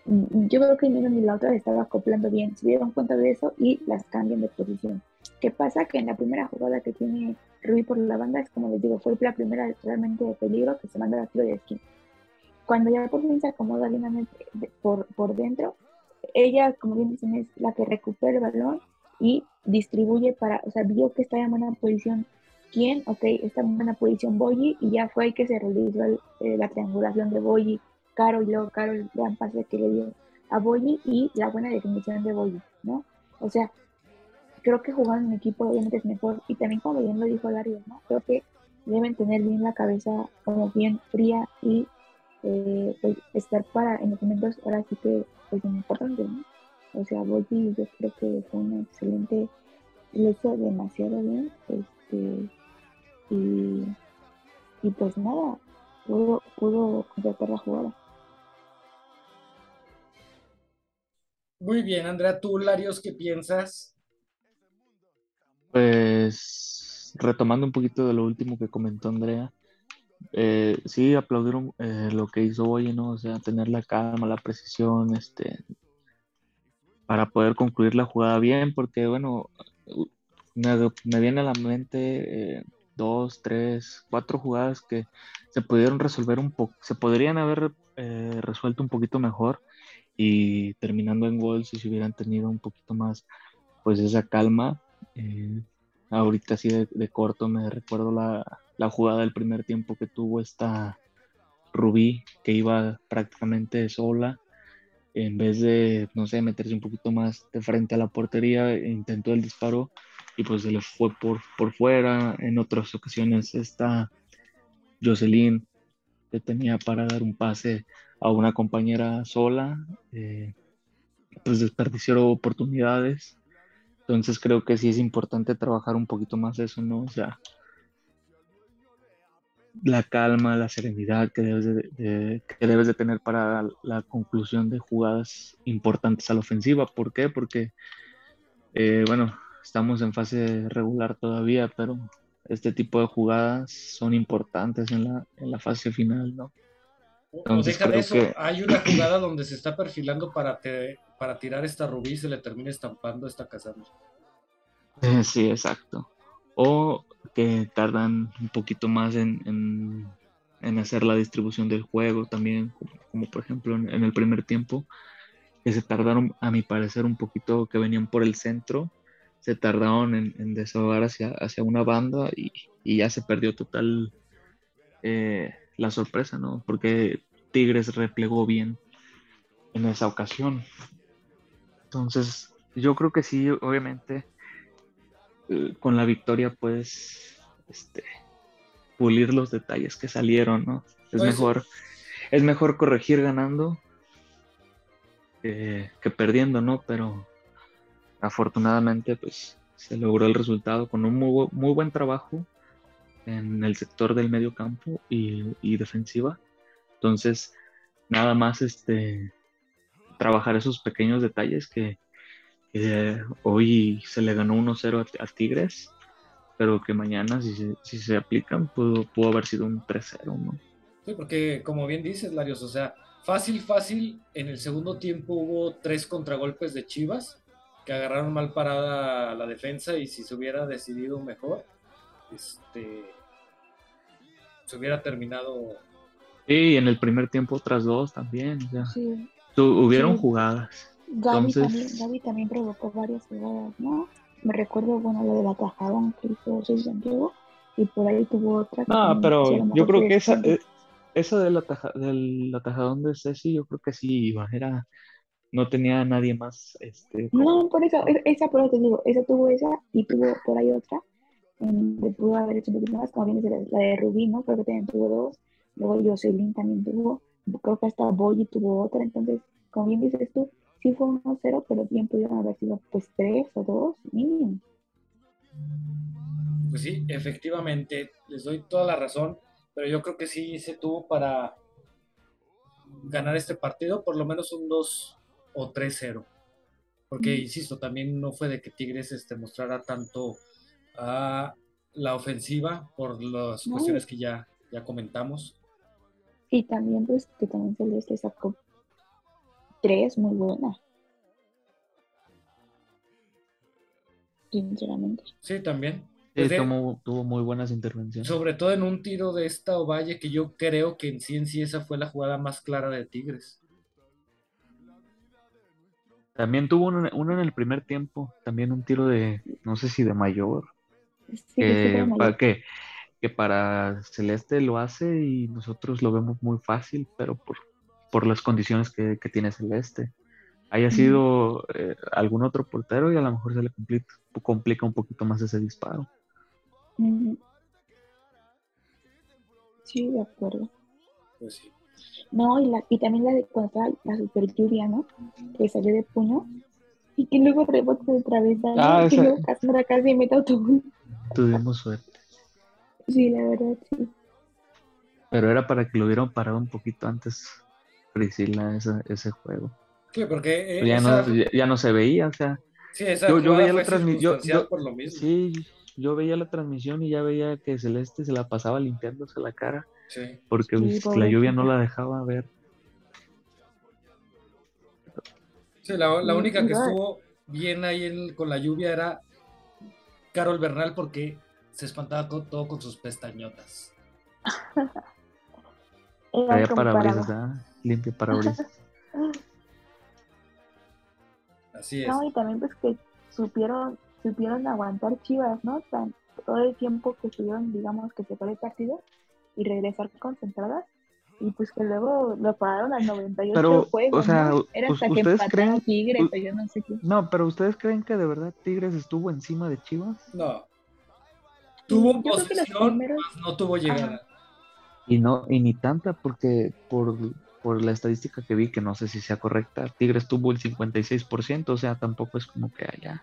Yo creo que ni una ni la otra se estaba acoplando bien, se dieron cuenta de eso y las cambian de posición. ¿Qué pasa? Que en la primera jugada que tiene Rubí por la banda es como les digo, fue la primera realmente de peligro que se manda a tiro de esquina. Cuando ya por fin se acomoda de- por, por dentro, ella, como bien dicen, es la que recupera el balón y distribuye para, o sea, vio que está en buena posición. ¿Quién? Ok, está en buena posición Boyi y ya fue ahí que se realizó el- eh, la triangulación de Boyi, Caro y luego Caro el gran pase que le dio a Boyi y la buena definición de Boyi, ¿no? O sea, creo que jugar en equipo obviamente es mejor y también como bien lo dijo Dario, ¿no? Creo que deben tener bien la cabeza como bien fría y eh, pues estar para en los momentos ahora sí que pues importantes, ¿no? O sea, Boyi yo creo que fue una excelente, lo hizo demasiado bien, este, y, y pues nada, pudo, pudo completar la jugada. Muy bien, Andrea, tú, Larios, ¿qué piensas? Pues retomando un poquito de lo último que comentó Andrea, eh, sí aplaudieron eh, lo que hizo Boye, ¿no? O sea, tener la calma, la precisión, este, para poder concluir la jugada bien, porque bueno, me, me viene a la mente eh, dos, tres, cuatro jugadas que se pudieron resolver un poco, se podrían haber eh, resuelto un poquito mejor y terminando en gol si se hubieran tenido un poquito más, pues esa calma. eh, ahorita así de, de corto me recuerdo la, la jugada del primer tiempo que tuvo esta Rubí, que iba prácticamente sola, en vez de, no sé, meterse un poquito más de frente a la portería, intentó el disparo y pues se le fue por, por fuera. En otras ocasiones esta Jocelyn que tenía para dar un pase a una compañera sola, eh, pues desperdició oportunidades. Entonces creo que sí es importante trabajar un poquito más eso, ¿no? O sea, la calma, la serenidad que debes de, de- que debes de tener para la conclusión de jugadas importantes a la ofensiva. ¿Por qué? Porque, eh, bueno, estamos en fase regular todavía, pero este tipo de jugadas son importantes en la, en la fase final, ¿no? Deja de eso, que- hay una jugada donde se está perfilando para, te- para tirar esta rubí y se le termina estampando esta Casandra. Eh, Sí, exacto. O que tardan un poquito más en, en- en hacer la distribución del juego también, como, como por ejemplo en, en el primer tiempo, que se tardaron, a mi parecer, un poquito, que venían por el centro, se tardaron en, en desahogar hacia, hacia una banda y, y ya se perdió total eh, la sorpresa, ¿no? Porque Tigres replegó bien en esa ocasión. Entonces, yo creo que sí, obviamente eh, con la victoria puedes este, pulir los detalles que salieron, ¿no? Es Pues- mejor, es mejor corregir ganando que, que perdiendo, ¿no? Pero afortunadamente, pues se logró el resultado con un muy, muy buen trabajo en el sector del medio campo y, defensiva. Entonces, nada más este, trabajar esos pequeños detalles que, hoy se le ganó 1-0 a, Tigres, pero que mañana si se, si se aplican pudo, pudo haber sido un 3-0, ¿no? Sí, porque como bien dices, Larios, o sea, fácil, fácil, en el segundo tiempo hubo tres contragolpes de Chivas que agarraron mal parada la defensa y si se hubiera decidido mejor, este, se hubiera terminado. Sí, en el primer tiempo otras dos también, hubieron jugadas. Gaby, también, también provocó varias jugadas, ¿no? Me recuerdo, bueno, lo del atajadón que hizo Soy Santiago y por ahí tuvo otra. No, pero yo creo que esa, eh, esa del, ataja, del atajadón de Ceci, yo creo que sí iba, era no tenía a nadie más. Este, No, por eso, esa por eso te digo, esa tuvo esa y tuvo por ahí otra, pudo haber hecho un poquito más, como bien la, de Rubí, ¿no? Creo que también tuvo dos, luego Jocelyn también tuvo, creo que hasta Boyi tuvo otra, entonces, como bien dices tú, sí fue 1-0, pero bien pudieron haber sido pues tres o dos mínimo. Pues sí, efectivamente, les doy toda la razón, pero yo creo que sí se tuvo para ganar este partido, por lo menos un 2 o 3-0. Porque, insisto, también no fue de que Tigres este, mostrara tanto a la ofensiva por las cuestiones que ya, ya comentamos. Y también, pues, que también Celeste sacó tres muy buenas. Sinceramente. Sí, también. Sí, tuvo, muy buenas intervenciones. Sobre todo en un tiro de esta Ovalle, que yo creo que en sí en sí esa fue la jugada más clara de Tigres. También tuvo uno, en el primer tiempo, también un tiro de, no sé si de mayor, que, para, que, para Celeste lo hace y nosotros lo vemos muy fácil, pero por, por las condiciones que, tiene Celeste. Haya sido eh, algún otro portero y a lo mejor se le complica, complica un poquito más ese disparo. Sí, de acuerdo. Pues sí. No, y, la, y también la de cuando la super lluvia, ¿no? Que salió de puño y que luego rebota de travesaño ah, y luego casi, casi mete autobús. Tuvimos suerte. Sí, la verdad, sí. Pero era para que lo hubieran parado un poquito antes, Priscila, ese, ese juego. Sí, porque eh, ya, no, ya, no se veía, o sea. Sí, esa yo, yo veía la transmisión. Sí, yo veía la transmisión y ya veía que Celeste se la pasaba limpiándose la cara. Porque la lluvia no la dejaba ver. Sí, la, única que estuvo bien ahí con la lluvia era Carol Bernal porque se espantaba todo con sus pestañotas. Traía parabrisas, ¿ah? limpia parabrisas. Así es. No, y también pues que supieron, supieron aguantar Chivas, ¿no? todo el tiempo que estuvieron, digamos, que se fue el partido, y regresar concentradas y pues que luego lo pararon al 98 pero, juegos, o sea, ¿no? Era hasta que creen, Tigres o yo no sé qué. No, pero ¿ustedes creen que de verdad Tigres estuvo encima de Chivas? No. Tuvo posición, no tuvo llegada. Y no, y ni tanta, porque por, por la estadística que vi, que no sé si sea correcta, Tigres tuvo el 56%, o sea, tampoco es como que haya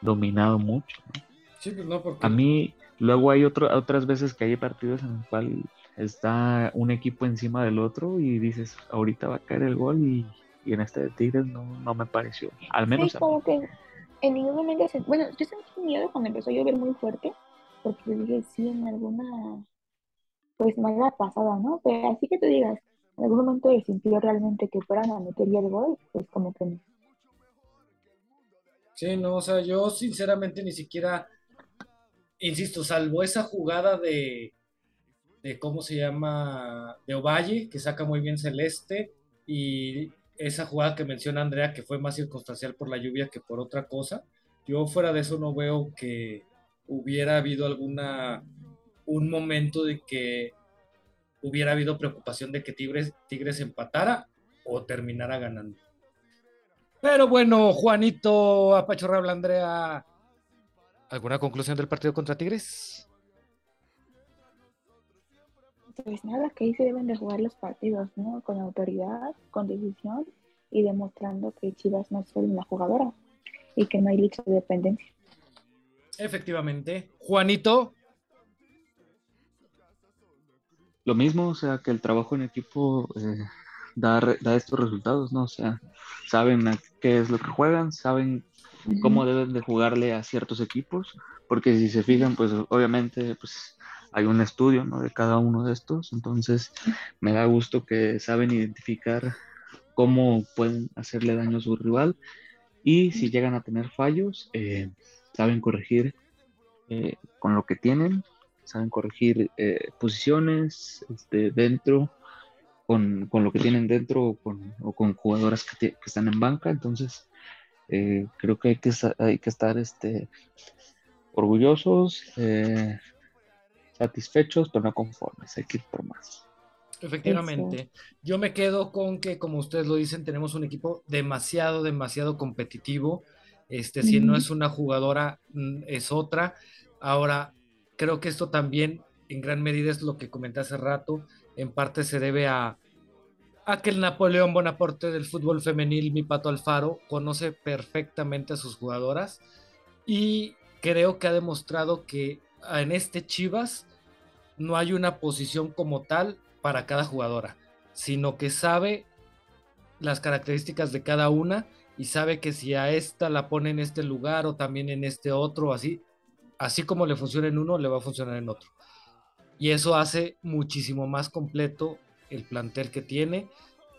dominado mucho. ¿no? Sí, pues no, porque... A mí, Luego hay otro, otras veces que hay partidos en los cuales está un equipo encima del otro y dices, ahorita va a caer el gol y, en este de Tigres no, no me pareció. Al menos. Sí, como que en ningún momento. Bueno, yo sentí miedo cuando empezó a llover muy fuerte, porque dije, sí, en alguna. Pues mala pasada, ¿no? Pero así que tú digas, en algún momento sintió realmente que fueran a meter ya el gol, pues como que no. Sí, no, o sea, yo sinceramente ni siquiera insisto, salvo esa jugada de, de cómo se llama, de Ovalle, que saca muy bien Celeste, y esa jugada que menciona Andrea, que fue más circunstancial por la lluvia que por otra cosa, yo fuera de eso no veo que hubiera habido alguna, un momento de que hubiera habido preocupación de que Tigres, Tigres empatara o terminara ganando. Pero bueno, Juanito Apachorrable Andrea, ¿Alguna conclusión del partido contra Tigres? Pues nada, que ahí se deben de jugar los partidos, ¿no? Con autoridad, con decisión y demostrando que Chivas no es solo una jugadora y que no hay lucha de dependencia. Efectivamente. Juanito. Lo mismo, o sea, que el trabajo en equipo eh, da, da estos resultados, ¿no? O sea, saben a qué es lo que juegan, saben cómo deben de jugarle a ciertos equipos, porque si se fijan, pues obviamente pues, hay un estudio ¿no? de cada uno de estos, entonces me da gusto que saben identificar cómo pueden hacerle daño a su rival y si llegan a tener fallos, eh, saben corregir eh, con lo que tienen, saben corregir eh, posiciones este, dentro. Con, con lo que tienen dentro o con, con jugadoras que, que están en banca, entonces creo que hay que, hay que estar este, orgullosos, satisfechos, pero no conformes. Hay que ir por más. Efectivamente. Yo me quedo con que, como ustedes lo dicen, tenemos un equipo demasiado, demasiado competitivo. Este, si no es una jugadora, mm, es otra. Ahora, creo que esto también, en gran medida, es lo que comenté hace rato. En parte se debe a, a que el Napoleón Bonaparte del fútbol femenil, mi Pato Alfaro, conoce perfectamente a sus jugadoras y creo que ha demostrado que en este Chivas no hay una posición como tal para cada jugadora, sino que sabe las características de cada una y sabe que si a esta la pone en este lugar o también en este otro, así, así como le funciona en uno, le va a funcionar en otro. Y eso hace muchísimo más completo el plantel que tiene.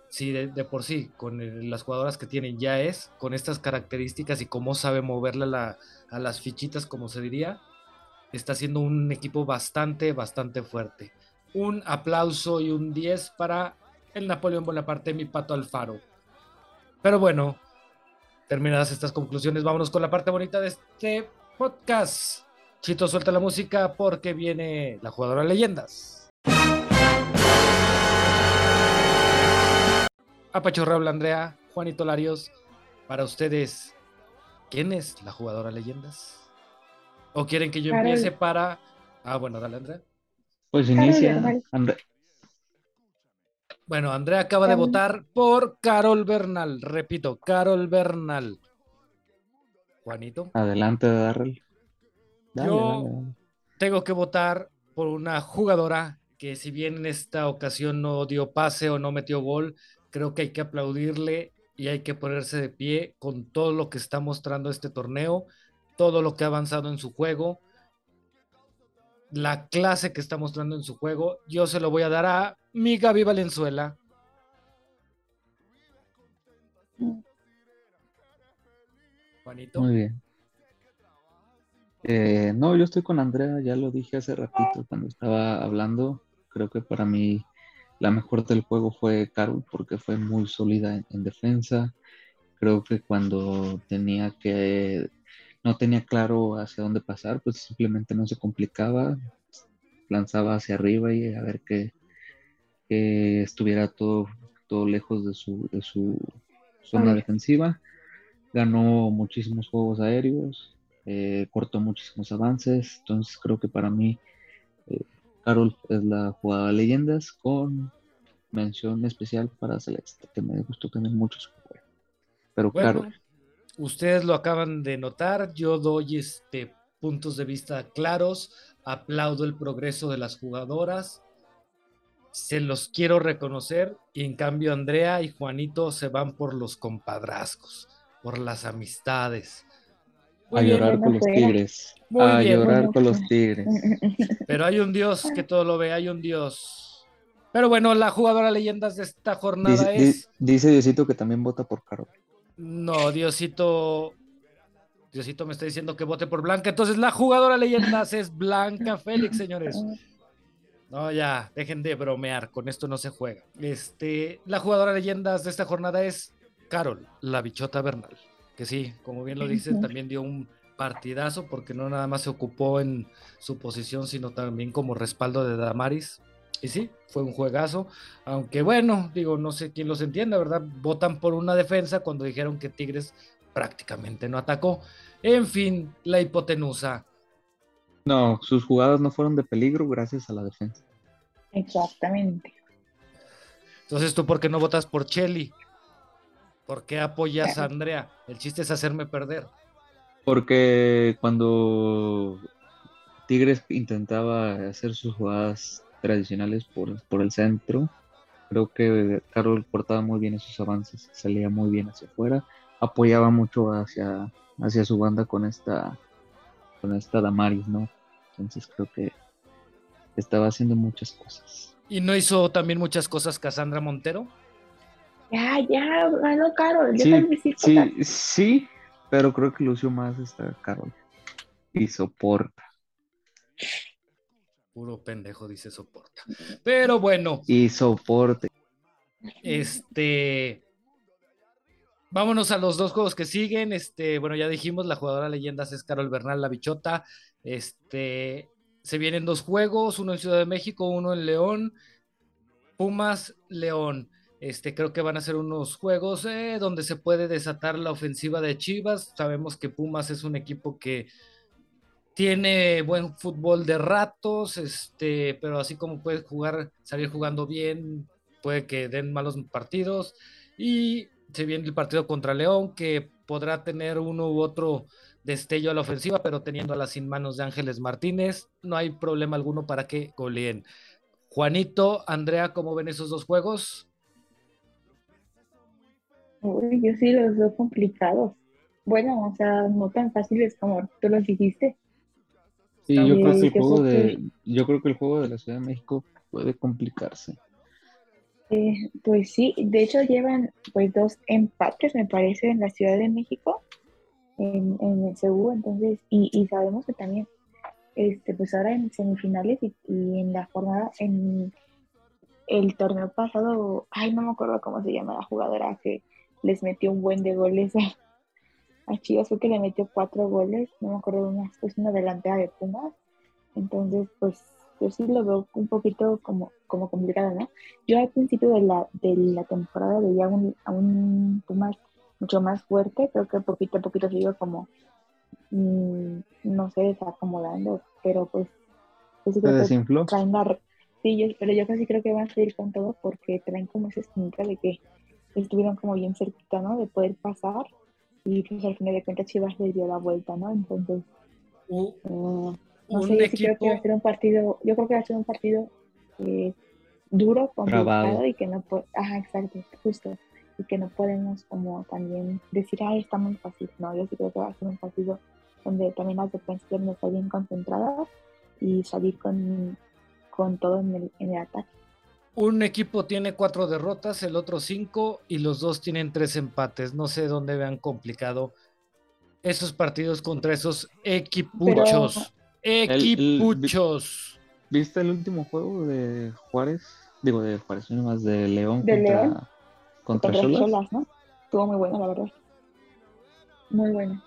Si de, por sí, con las jugadoras que tienen ya es, con estas características y cómo sabe moverle a, la- a las fichitas, como se diría, está siendo un equipo bastante, bastante fuerte. Un aplauso y un 10 para el Napoleón Bonaparte, mi pato Alfaro. Pero bueno, terminadas estas conclusiones, vámonos con la parte bonita de este podcast. Chito, suelta la música porque viene la jugadora leyendas. Apachurrable Andrea, Juanito Larios, para ustedes, ¿quién es la jugadora leyendas? ¿O quieren que yo empiece para... Ah, bueno, dale, Andrea. Pues inicia. Bernal. Andre- Bueno, Andrea acaba de votar por Carol Bernal. Repito, Carol Bernal. Juanito. Adelante, Darrell. Dale, Yo- dale, dale. tengo que votar por una jugadora que si bien en esta ocasión no dio pase o no metió gol, creo que hay que aplaudirle y hay que ponerse de pie con todo lo que está mostrando este torneo, todo lo que ha avanzado en su juego, la clase que está mostrando en su juego. Yo se lo voy a dar a mi Gaby Valenzuela. Juanito. Muy bien. Eh, no, yo estoy con Andrea, ya lo dije hace ratito cuando estaba hablando. Creo que para mí la mejor del juego fue Carol porque fue muy sólida en, en defensa. Creo que cuando tenía que, no tenía claro hacia dónde pasar, pues simplemente no se complicaba, lanzaba hacia arriba y a ver que, que estuviera todo, todo lejos de su, de su zona defensiva. Ganó muchísimos juegos aéreos, eh, cortó muchísimos avances, entonces creo que para mí eh, Carol es la jugada de leyendas con mención especial para Celeste, que me gustó también mucho su juego. Pero Bueno, Carol, ustedes lo acaban de notar, yo doy este puntos de vista claros, aplaudo el progreso de las jugadoras, se los quiero reconocer y en cambio Andrea y Juanito se van por los compadrazgos, por las amistades. Muy a bien, llorar con los fuera. tigres, Muy a bien. llorar con los tigres. pero hay un Dios que todo lo ve, hay un Dios. Pero bueno, la jugadora leyendas de esta jornada Dice, di- es... dice Diosito que también vota por Carol. No, Diosito. Diosito me está diciendo que vote por Blanca. Entonces la jugadora leyendas es Blanca Félix, señores. No, ya, dejen de bromear, con esto no se juega. Este, la jugadora leyendas de esta jornada es Carol, la bichota Bernal. Que sí, como bien lo dicen, Ujú. también dio un partidazo porque no nada más se ocupó en su posición, sino también como respaldo de Damaris. Y sí, fue un juegazo. Aunque bueno, digo, no sé quién los entienda, ¿verdad? Votan por una defensa cuando dijeron que Tigres prácticamente no atacó. En fin, la hipotenusa. No, sus jugadas no fueron de peligro gracias a la defensa. Exactamente. Entonces, ¿tú por qué no votas por Chelly? ¿Por qué apoyas a Andrea? El chiste es hacerme perder. Porque cuando Tigres intentaba hacer sus jugadas tradicionales por, por el centro, creo que Carol portaba muy bien esos avances, salía muy bien hacia afuera, apoyaba mucho hacia, hacia su banda con esta, con esta Damaris, ¿no? Entonces creo que estaba haciendo muchas cosas. ¿Y no hizo también muchas cosas Cassandra Montero? Ya, ya, ganó Carol. Yo Sí, también sí, sí, sí, pero creo que lució más esta Carol. Y soporta. Puro pendejo dice soporta. Pero bueno, Y soporte. este. Vámonos a los dos juegos que siguen. Este, bueno, ya dijimos, la jugadora leyendas es Carol Bernal, la bichota. Este, se vienen dos juegos, uno en Ciudad de México, uno en León. Pumas, León. Este, creo que van a ser unos juegos eh, donde se puede desatar la ofensiva de Chivas. Sabemos que Pumas es un equipo que tiene buen fútbol de ratos, este, pero así como puede jugar, salir jugando bien, puede que den malos partidos. Y se viene el partido contra León, que podrá tener uno u otro destello a la ofensiva, pero teniendo a las sin manos de Ángeles Martínez, no hay problema alguno para que goleen. Juanito, Andrea, ¿cómo ven esos dos juegos? Uy, yo sí los veo complicados. Bueno, o sea, no tan fáciles como tú los dijiste. Sí, yo creo que el juego de, yo creo que el juego de la Ciudad de México puede complicarse. Eh, pues sí, de hecho llevan pues dos empates, me parece, en la Ciudad de México, en, en el CU, entonces, y, y sabemos que también, este, pues ahora en semifinales y, y en la jornada, en el torneo pasado, ay, no me acuerdo cómo se llama la jugadora que les metió un buen de goles a, a Chivas, fue que le metió cuatro goles, no me acuerdo, una, pues una delantera de Pumas, entonces, pues yo sí lo veo un poquito como, como complicado, ¿no? Yo al principio de la, de la temporada veía un, a un Pumas mucho más fuerte, creo que poquito a poquito se iba como, mm, no sé, desacomodando, pero pues, yo sí ¿Se creo que desinfló? traen la... Sí, yo, pero yo casi creo que van a seguir con todo porque traen como esa espinita de que estuvieron como bien cerquita, ¿no? De poder pasar y pues al final de cuentas Chivas les dio la vuelta, ¿no? Entonces, U- eh, no un sé, yo sí creo que va a ser un partido, yo creo que va a ser un partido eh, duro, complicado y que no puede, ajá, exacto, justo, y que no podemos como también decir, ah, está muy fácil, no, yo sí creo que va a ser un partido donde también las defensas deben estar bien concentradas y salir con, con todo en el, en el ataque. Un equipo tiene cuatro derrotas, el otro cinco, y los dos tienen tres empates. No sé dónde vean complicado esos partidos contra esos equipuchos. el- Equipuchos. ¿Viste el último juego de Juárez? Digo, de Juárez, no más de León ¿De contra, León? contra. Cholas, ¿no? Estuvo muy bueno, la verdad. Muy bueno.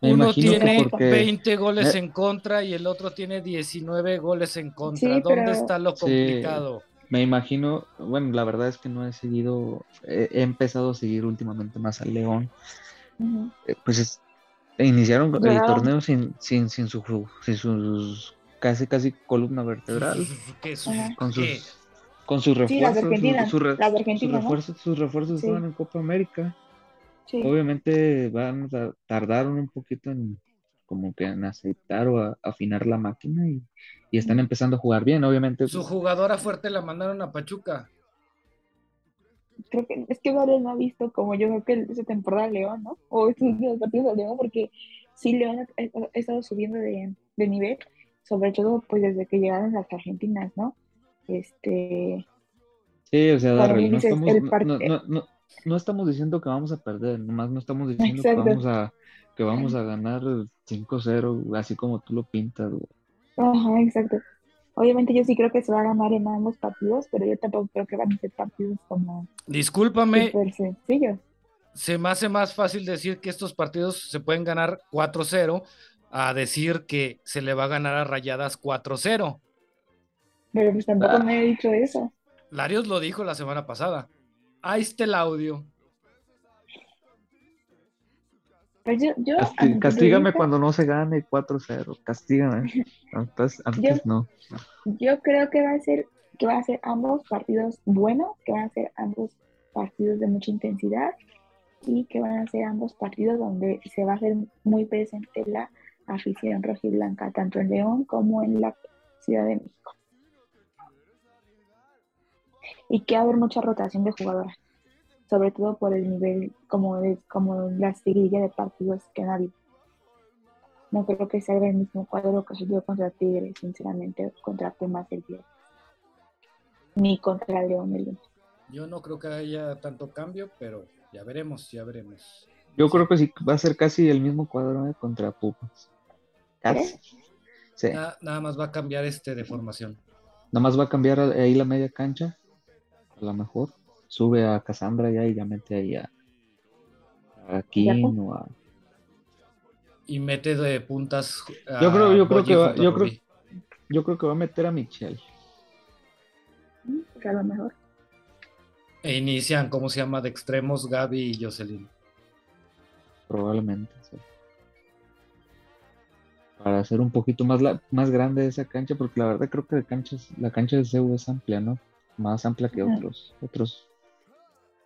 Me Uno tiene porque 20 goles Eh. en contra y el otro tiene 19 goles en contra. Sí, ¿Dónde pero- está lo Sí. Me imagino, bueno, la verdad es que no he seguido, he, he empezado a seguir últimamente más al León. Eh, Pues es- iniciaron el torneo sin, sin, sin su sin sus casi casi columna vertebral, ¿Qué sus- Ajá. con qué? sus con sus Sí, las refuerzos, su- su re- las de sus refuerzos, sus refuerzos Sí. estaban en Copa América. Sí. Obviamente van a tardaron un poquito en como que en aceptar o a- afinar la máquina y, y están empezando a jugar bien, obviamente. Su jugadora fuerte la mandaron a Pachuca. creo que es que Vale no ha visto como yo creo que esa temporada de León, ¿no? O estos últimos partidos de León, porque sí, León ha, ha- ha estado subiendo de, de nivel, sobre todo pues desde que llegaron las argentinas, ¿no? Este, Sí, o sea, bien no estamos, no, no- no- no- no estamos diciendo que vamos a perder, nomás no estamos diciendo Exacto. que vamos a que vamos a ganar 5-0, así como tú lo pintas. güey. ajá, exacto. Obviamente yo sí creo que se va a ganar en ambos partidos, pero yo tampoco creo que van a ser partidos como Discúlpame, sencillos. se me hace más fácil decir que estos partidos se pueden ganar 4-0 a decir que se le va a ganar a Rayadas 4-0. Pero pues tampoco Ah. me he dicho eso. Larios lo dijo la semana pasada. Ahí está el audio. Pues yo, yo, Casti- castígame cuando no se gane 4-0, castígame. Antes, antes no. Yo creo que va a ser, que va a ser ambos partidos buenos, que van a ser ambos partidos de mucha intensidad y que van a ser ambos partidos donde se va a hacer muy presente la afición rojiblanca, tanto en León como en la Ciudad de México. Y que va a haber mucha rotación de jugadoras, sobre todo por el nivel, como, de, como la seguidilla de partidos que han habido. No creo que sea el mismo cuadro que se dio contra Tigres, sinceramente, contra Pumas el viernes. Ni contra León el lunes. Yo no creo que haya tanto cambio, pero ya veremos, ya veremos. Yo creo que sí va a ser casi el mismo cuadro ¿eh? contra Pumas. Casi. Sí. Nada, nada más va a cambiar este de formación. Nada más va a cambiar ahí la media cancha. A lo mejor. Sube a Cassandra ya y ya mete ahí a, a Kim o a. Y mete de puntas. a Yo creo, yo creo que va, yo creo, yo creo que va a meter a Michelle. Mm, pues a lo mejor. E inician, ¿cómo se llama? De extremos Gaby y Jocelyn. Probablemente. sí. Para hacer un poquito más, la, más grande esa cancha, porque la verdad creo que de canchas, la cancha de CEU es amplia, ¿no? Más amplia que otros, otros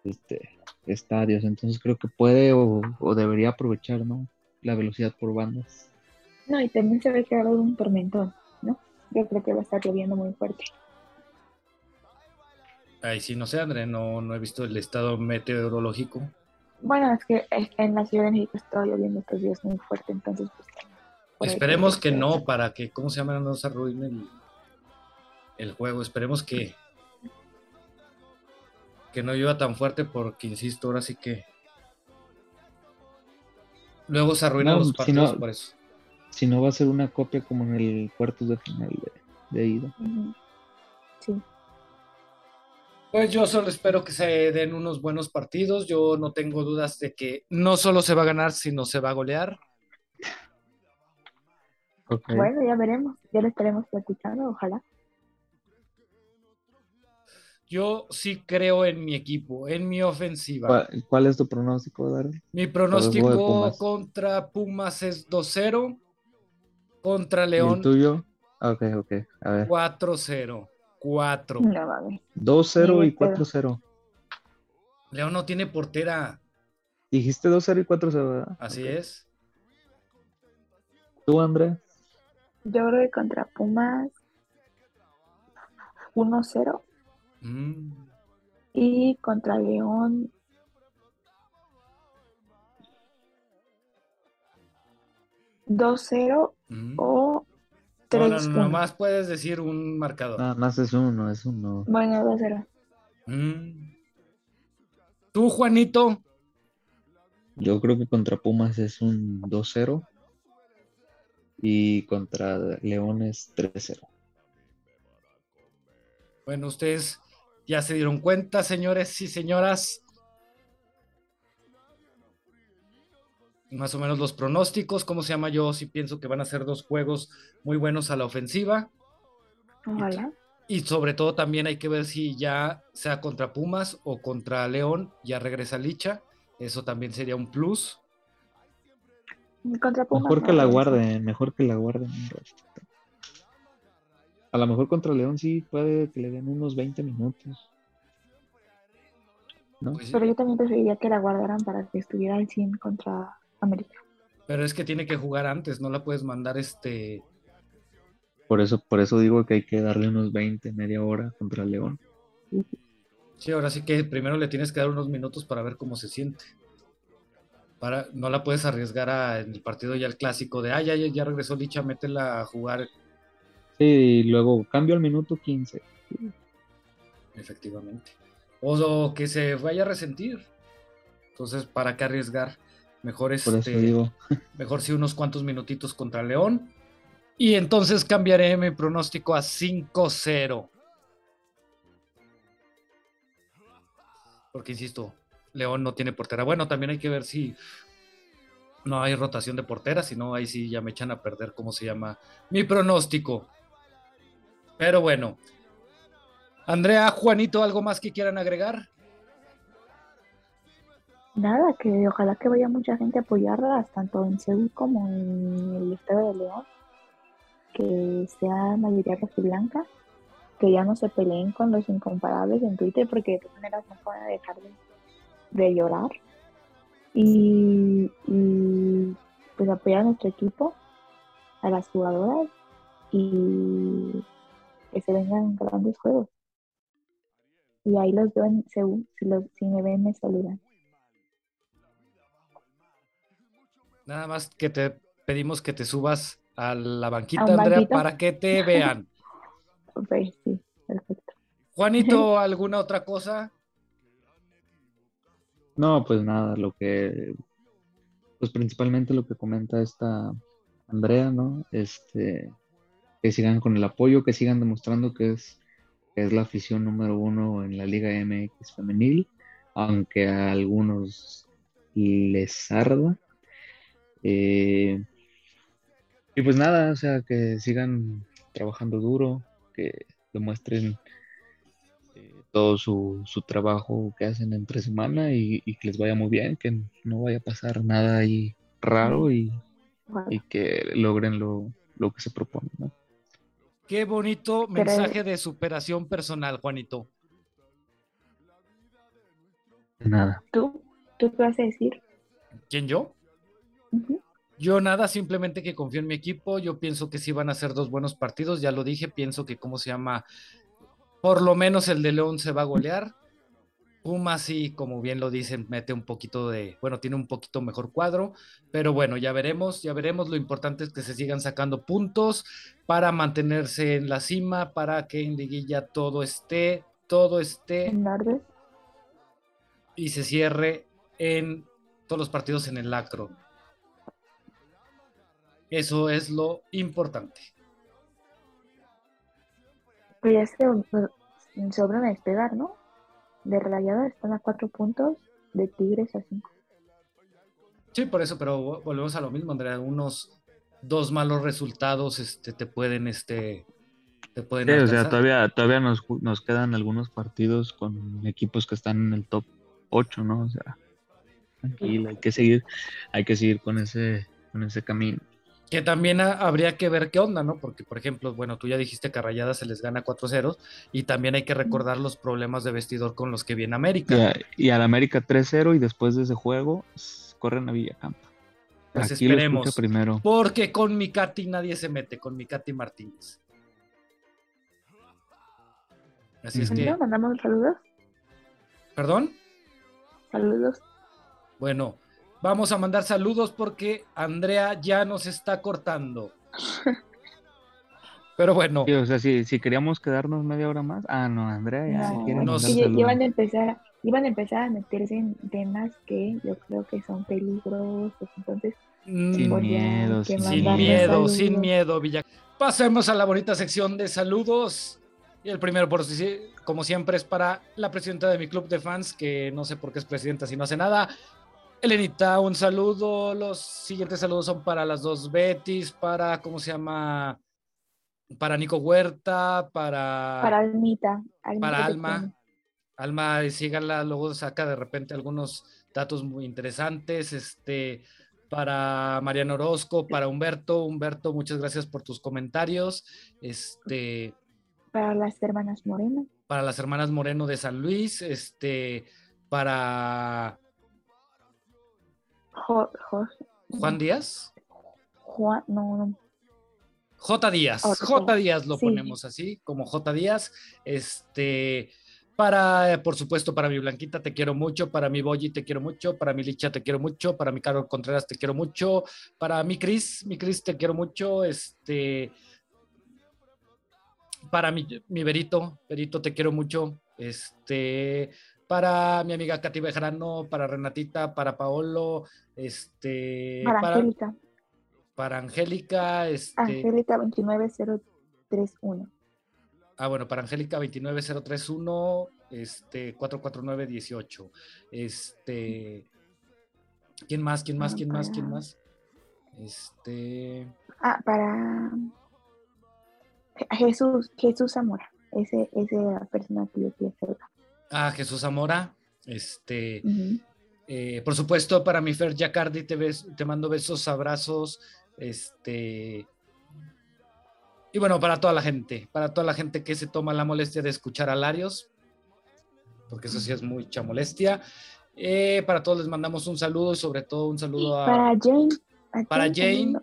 este, estadios. Entonces creo que puede o, o debería aprovechar, ¿no? La velocidad por bandas. No, y también se ve que va a haber un tormentón, ¿no? Yo creo que va a estar lloviendo muy fuerte. Ahí sí, no sé, André, no, no he visto el estado meteorológico. Bueno, es que en la Ciudad de México está lloviendo estos días muy fuerte, entonces pues... Esperemos que no, para que, ¿cómo se llama? No se arruine el, el juego. Esperemos que, que no llueva tan fuerte porque, insisto, ahora sí que luego se arruinan No, los si partidos no- por eso. Si no va a ser una copia como en el cuartos de final de, de ida. Sí. Pues yo solo espero que se den unos buenos partidos. Yo no tengo dudas de que no solo se va a ganar, sino se va a golear. Bueno, ya veremos, ya lo estaremos platicando, ojalá. Yo sí creo en mi equipo, en mi ofensiva. ¿Cuál, cuál es tu pronóstico, Darby? Mi pronóstico Pumas. contra Pumas es 2-0. Contra ¿Y el León tuyo? Ok, ok. A ver. 4-0. 4. No va a ver. 2-0 y Ni de pedo. 4-0. León no tiene portera. Dijiste 2-0 y 4-0, ¿verdad? Así es. ¿Tú, André? Yo creo que contra Pumas 1-0 Mm. y contra León 2-0 Mm. o No, 3-1. no, no, nomás puedes decir un marcador. Nada más es uno, es uno. Bueno, 2-0. Mm. Tú, Juanito. Yo creo que contra Pumas es un 2-0 y contra León es 3-0. Bueno, ustedes ya se dieron cuenta, señores y señoras. Más o menos los pronósticos, ¿cómo se llama? Yo sí pienso que van a ser dos juegos muy buenos a la ofensiva. Ojalá. Y sobre todo también hay que ver si ya sea contra Pumas o contra León, ya regresa Licha. Eso también sería un plus. Contra Pumas. Mejor que la guarden, mejor que la guarden un ratito. A lo mejor contra León sí puede que le den unos 20 minutos. ¿No? Pues Pero yo también preferiría que la guardaran para que estuviera al 100 contra América. pero es que tiene que jugar antes, no la puedes mandar este. Por eso, por eso digo que hay que darle unos 20, media hora contra León. Sí, ahora sí que primero le tienes que dar unos minutos para ver cómo se siente. Para, no la puedes arriesgar a, en el partido ya el clásico de, ah, ya, ya, ya regresó Licha, métela a jugar Sí, y luego cambio al minuto 15. efectivamente. O, que se vaya a resentir. Entonces, ¿para qué arriesgar? Mejor este, digo, mejor sí unos cuantos minutitos contra León. Y entonces cambiaré mi pronóstico a 5-0. Porque insisto, León no tiene portera. Bueno, también hay que ver si no hay rotación de portera, si no, ahí sí ya me echan a perder cómo se llama mi pronóstico. Pero bueno. Andrea, Juanito, ¿algo más que quieran agregar? Nada, que ojalá que vaya mucha gente a apoyarlas, tanto en Seúl como en el estado de León. Que sea mayoría rojiblanca. Que ya no se peleen con los incomparables en Twitter, porque de todas maneras no van a dejar de, llorar. y, y pues apoyar a nuestro equipo, a las jugadoras y que se vengan grandes juegos. Y ahí los veo en Seúl, si, los, si me ven me saludan. Nada más que te pedimos que te subas a la banquita, ¿A un Andrea, banquito? para que te vean. Ok, sí, perfecto. Juanito, ¿alguna otra cosa? No, pues nada, lo que, pues principalmente lo que comenta esta Andrea, ¿no? Este, que sigan con el apoyo, que sigan demostrando que es, que es la afición número uno en la Liga MX femenil, aunque a algunos les arda. Eh, y pues nada, o sea, que sigan trabajando duro, que demuestren eh, todo su, su trabajo que hacen entre semana y, y que les vaya muy bien, que no vaya a pasar nada ahí raro y, Bueno, y que logren lo, lo que se propone, ¿no? Qué bonito Pero- mensaje de superación personal, Juanito. Nada. ¿Tú? ¿Tú qué vas a decir? ¿Quién yo? Yo nada, simplemente que confío en mi equipo. Yo pienso que sí van a ser dos buenos partidos. Ya lo dije, pienso que, ¿cómo se llama? Por lo menos el de León se va a golear. Puma sí, como bien lo dicen, mete un poquito de, bueno, tiene un poquito mejor cuadro, pero bueno, ya veremos, ya veremos. Lo importante es que se sigan sacando puntos para mantenerse en la cima, para que en liguilla todo esté, todo esté y se cierre en todos los partidos en el lacro. Eso es lo importante. Pues ya se sobran a despegar, ¿no? De Rayadas están a cuatro puntos, de Tigres a cinco. Sí, por eso, pero vo- volvemos a lo mismo, Andrea. Unos dos malos resultados este, te pueden, este, te pueden Sí, o sea, todavía, todavía nos, nos quedan algunos partidos con equipos que están en el top 8, ¿no? O sea, tranquilo, hay que seguir, hay que seguir con ese, con ese camino. Que también ha- habría que ver qué onda, ¿no? Porque, por ejemplo, bueno, tú ya dijiste que a Rayadas se les gana 4-0 y también hay que recordar los problemas de vestidor con los que viene América. Y, a- y al América 3-0 y después de ese juego corren a Villacampa. Pues Aquí esperemos. primero. Porque con mi Katy nadie se mete, con mi Katy Martínez. Así es que. ¿Mandamos saludos? perdón. Saludos. Bueno, vamos a mandar saludos porque Andrea ya nos está cortando. Pero bueno, Sí, o sea, si, si queríamos quedarnos media hora más. Ah, no, Andrea ya se quiere iban a empezar, iban a empezar a meterse en temas que yo creo que son peligrosos, entonces mm, Sin a miedo, sin miedo, saludos. sin miedo, Villa. Pasemos a la bonita sección de saludos. Y el primero, por si- como siempre, es para la presidenta de mi club de fans, que no sé por qué es presidenta si no hace nada. Elenita, un saludo. Los siguientes saludos son para las dos Betis, para, ¿cómo se llama? Para Nico Huerta, para, Para Almita, Almita para Alma. Alma, síganla, luego saca de repente algunos datos muy interesantes. Este, para Mariano Orozco, para Humberto. Humberto, muchas gracias por tus comentarios. Este, para las hermanas Moreno, para las hermanas Moreno de San Luis, este, para Jo- Jo- Juan Díaz. Juan, no, no, J Díaz. J Díaz lo Sí. ponemos así, como J Díaz. Este, para, por supuesto, para mi Blanquita te quiero mucho, para mi Boyi te quiero mucho, para mi Licha te quiero mucho, para mi Carol Contreras te quiero mucho, para mi Cris, mi Cris te quiero mucho, este, para mi, mi Berito, Berito te quiero mucho, este, para mi amiga Katy Bejarano, para Renatita, para Paolo, este, para para, Angélica, para Angélica, este, Angélica 29031. Ah, bueno, para Angélica 29031, este 44918. Este ¿Quién más? ¿Quién más? Ah, ¿Quién más? ¿Quién más? Este Ah, para Je- Jesús, Jesús Zamora, ese, ese la persona que yo quería cerca. Ah, Jesús Zamora. Este, eh, por supuesto, para mi Fer Jacardi te, bes- te mando besos, abrazos. Este. Y bueno, para toda la gente, para toda la gente que se toma la molestia de escuchar a Larios, porque eso sí es mucha molestia. Eh, para todos les mandamos un saludo y sobre todo un saludo a... Para Jane. a Para Jane.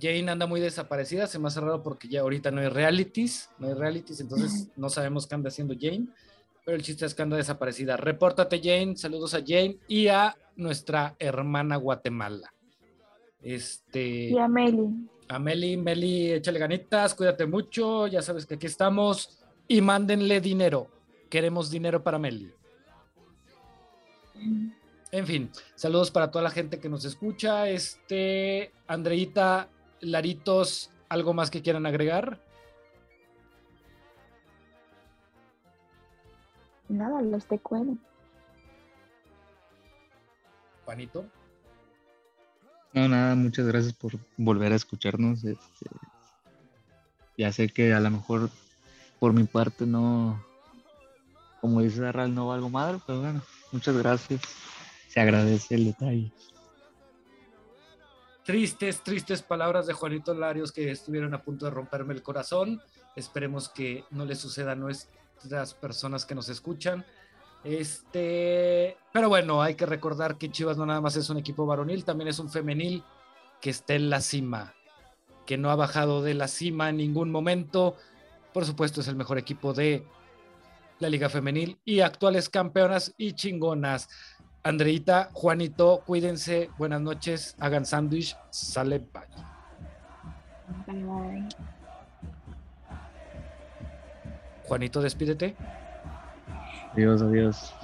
Jane anda muy desaparecida, se me hace raro porque ya ahorita no hay realities, no hay realities, entonces no sabemos qué anda haciendo Jane, pero el chiste es que anda desaparecida. Repórtate Jane, saludos a Jane y a nuestra hermana Guatemala. Este, Y a Meli. a Meli, Meli, échale ganitas, cuídate mucho, ya sabes que aquí estamos y mándenle dinero. Queremos dinero para Meli. En fin, saludos para toda la gente que nos escucha. Este, Andreita, Laritos, ¿algo más que quieran agregar? Nada, los te cuento. Juanito. No, nada, muchas gracias por volver a escucharnos. este, ya sé que a lo mejor por mi parte no, como dice Darral, no valgo madre, pero bueno, muchas gracias. Se agradece el detalle. Tristes, tristes palabras de Juanito Larios que estuvieron a punto de romperme el corazón. Esperemos que no le suceda a nuestras personas que nos escuchan. Este, pero bueno, hay que recordar que Chivas no nada más es un equipo varonil, también es un femenil que está en la cima, que no ha bajado de la cima en ningún momento. Por supuesto, es el mejor equipo de la Liga Femenil y actuales campeonas y chingonas. Andreita, Juanito, cuídense, buenas noches, hagan sándwich, sale. Bye, bye. Juanito, despídete. Adiós, adiós.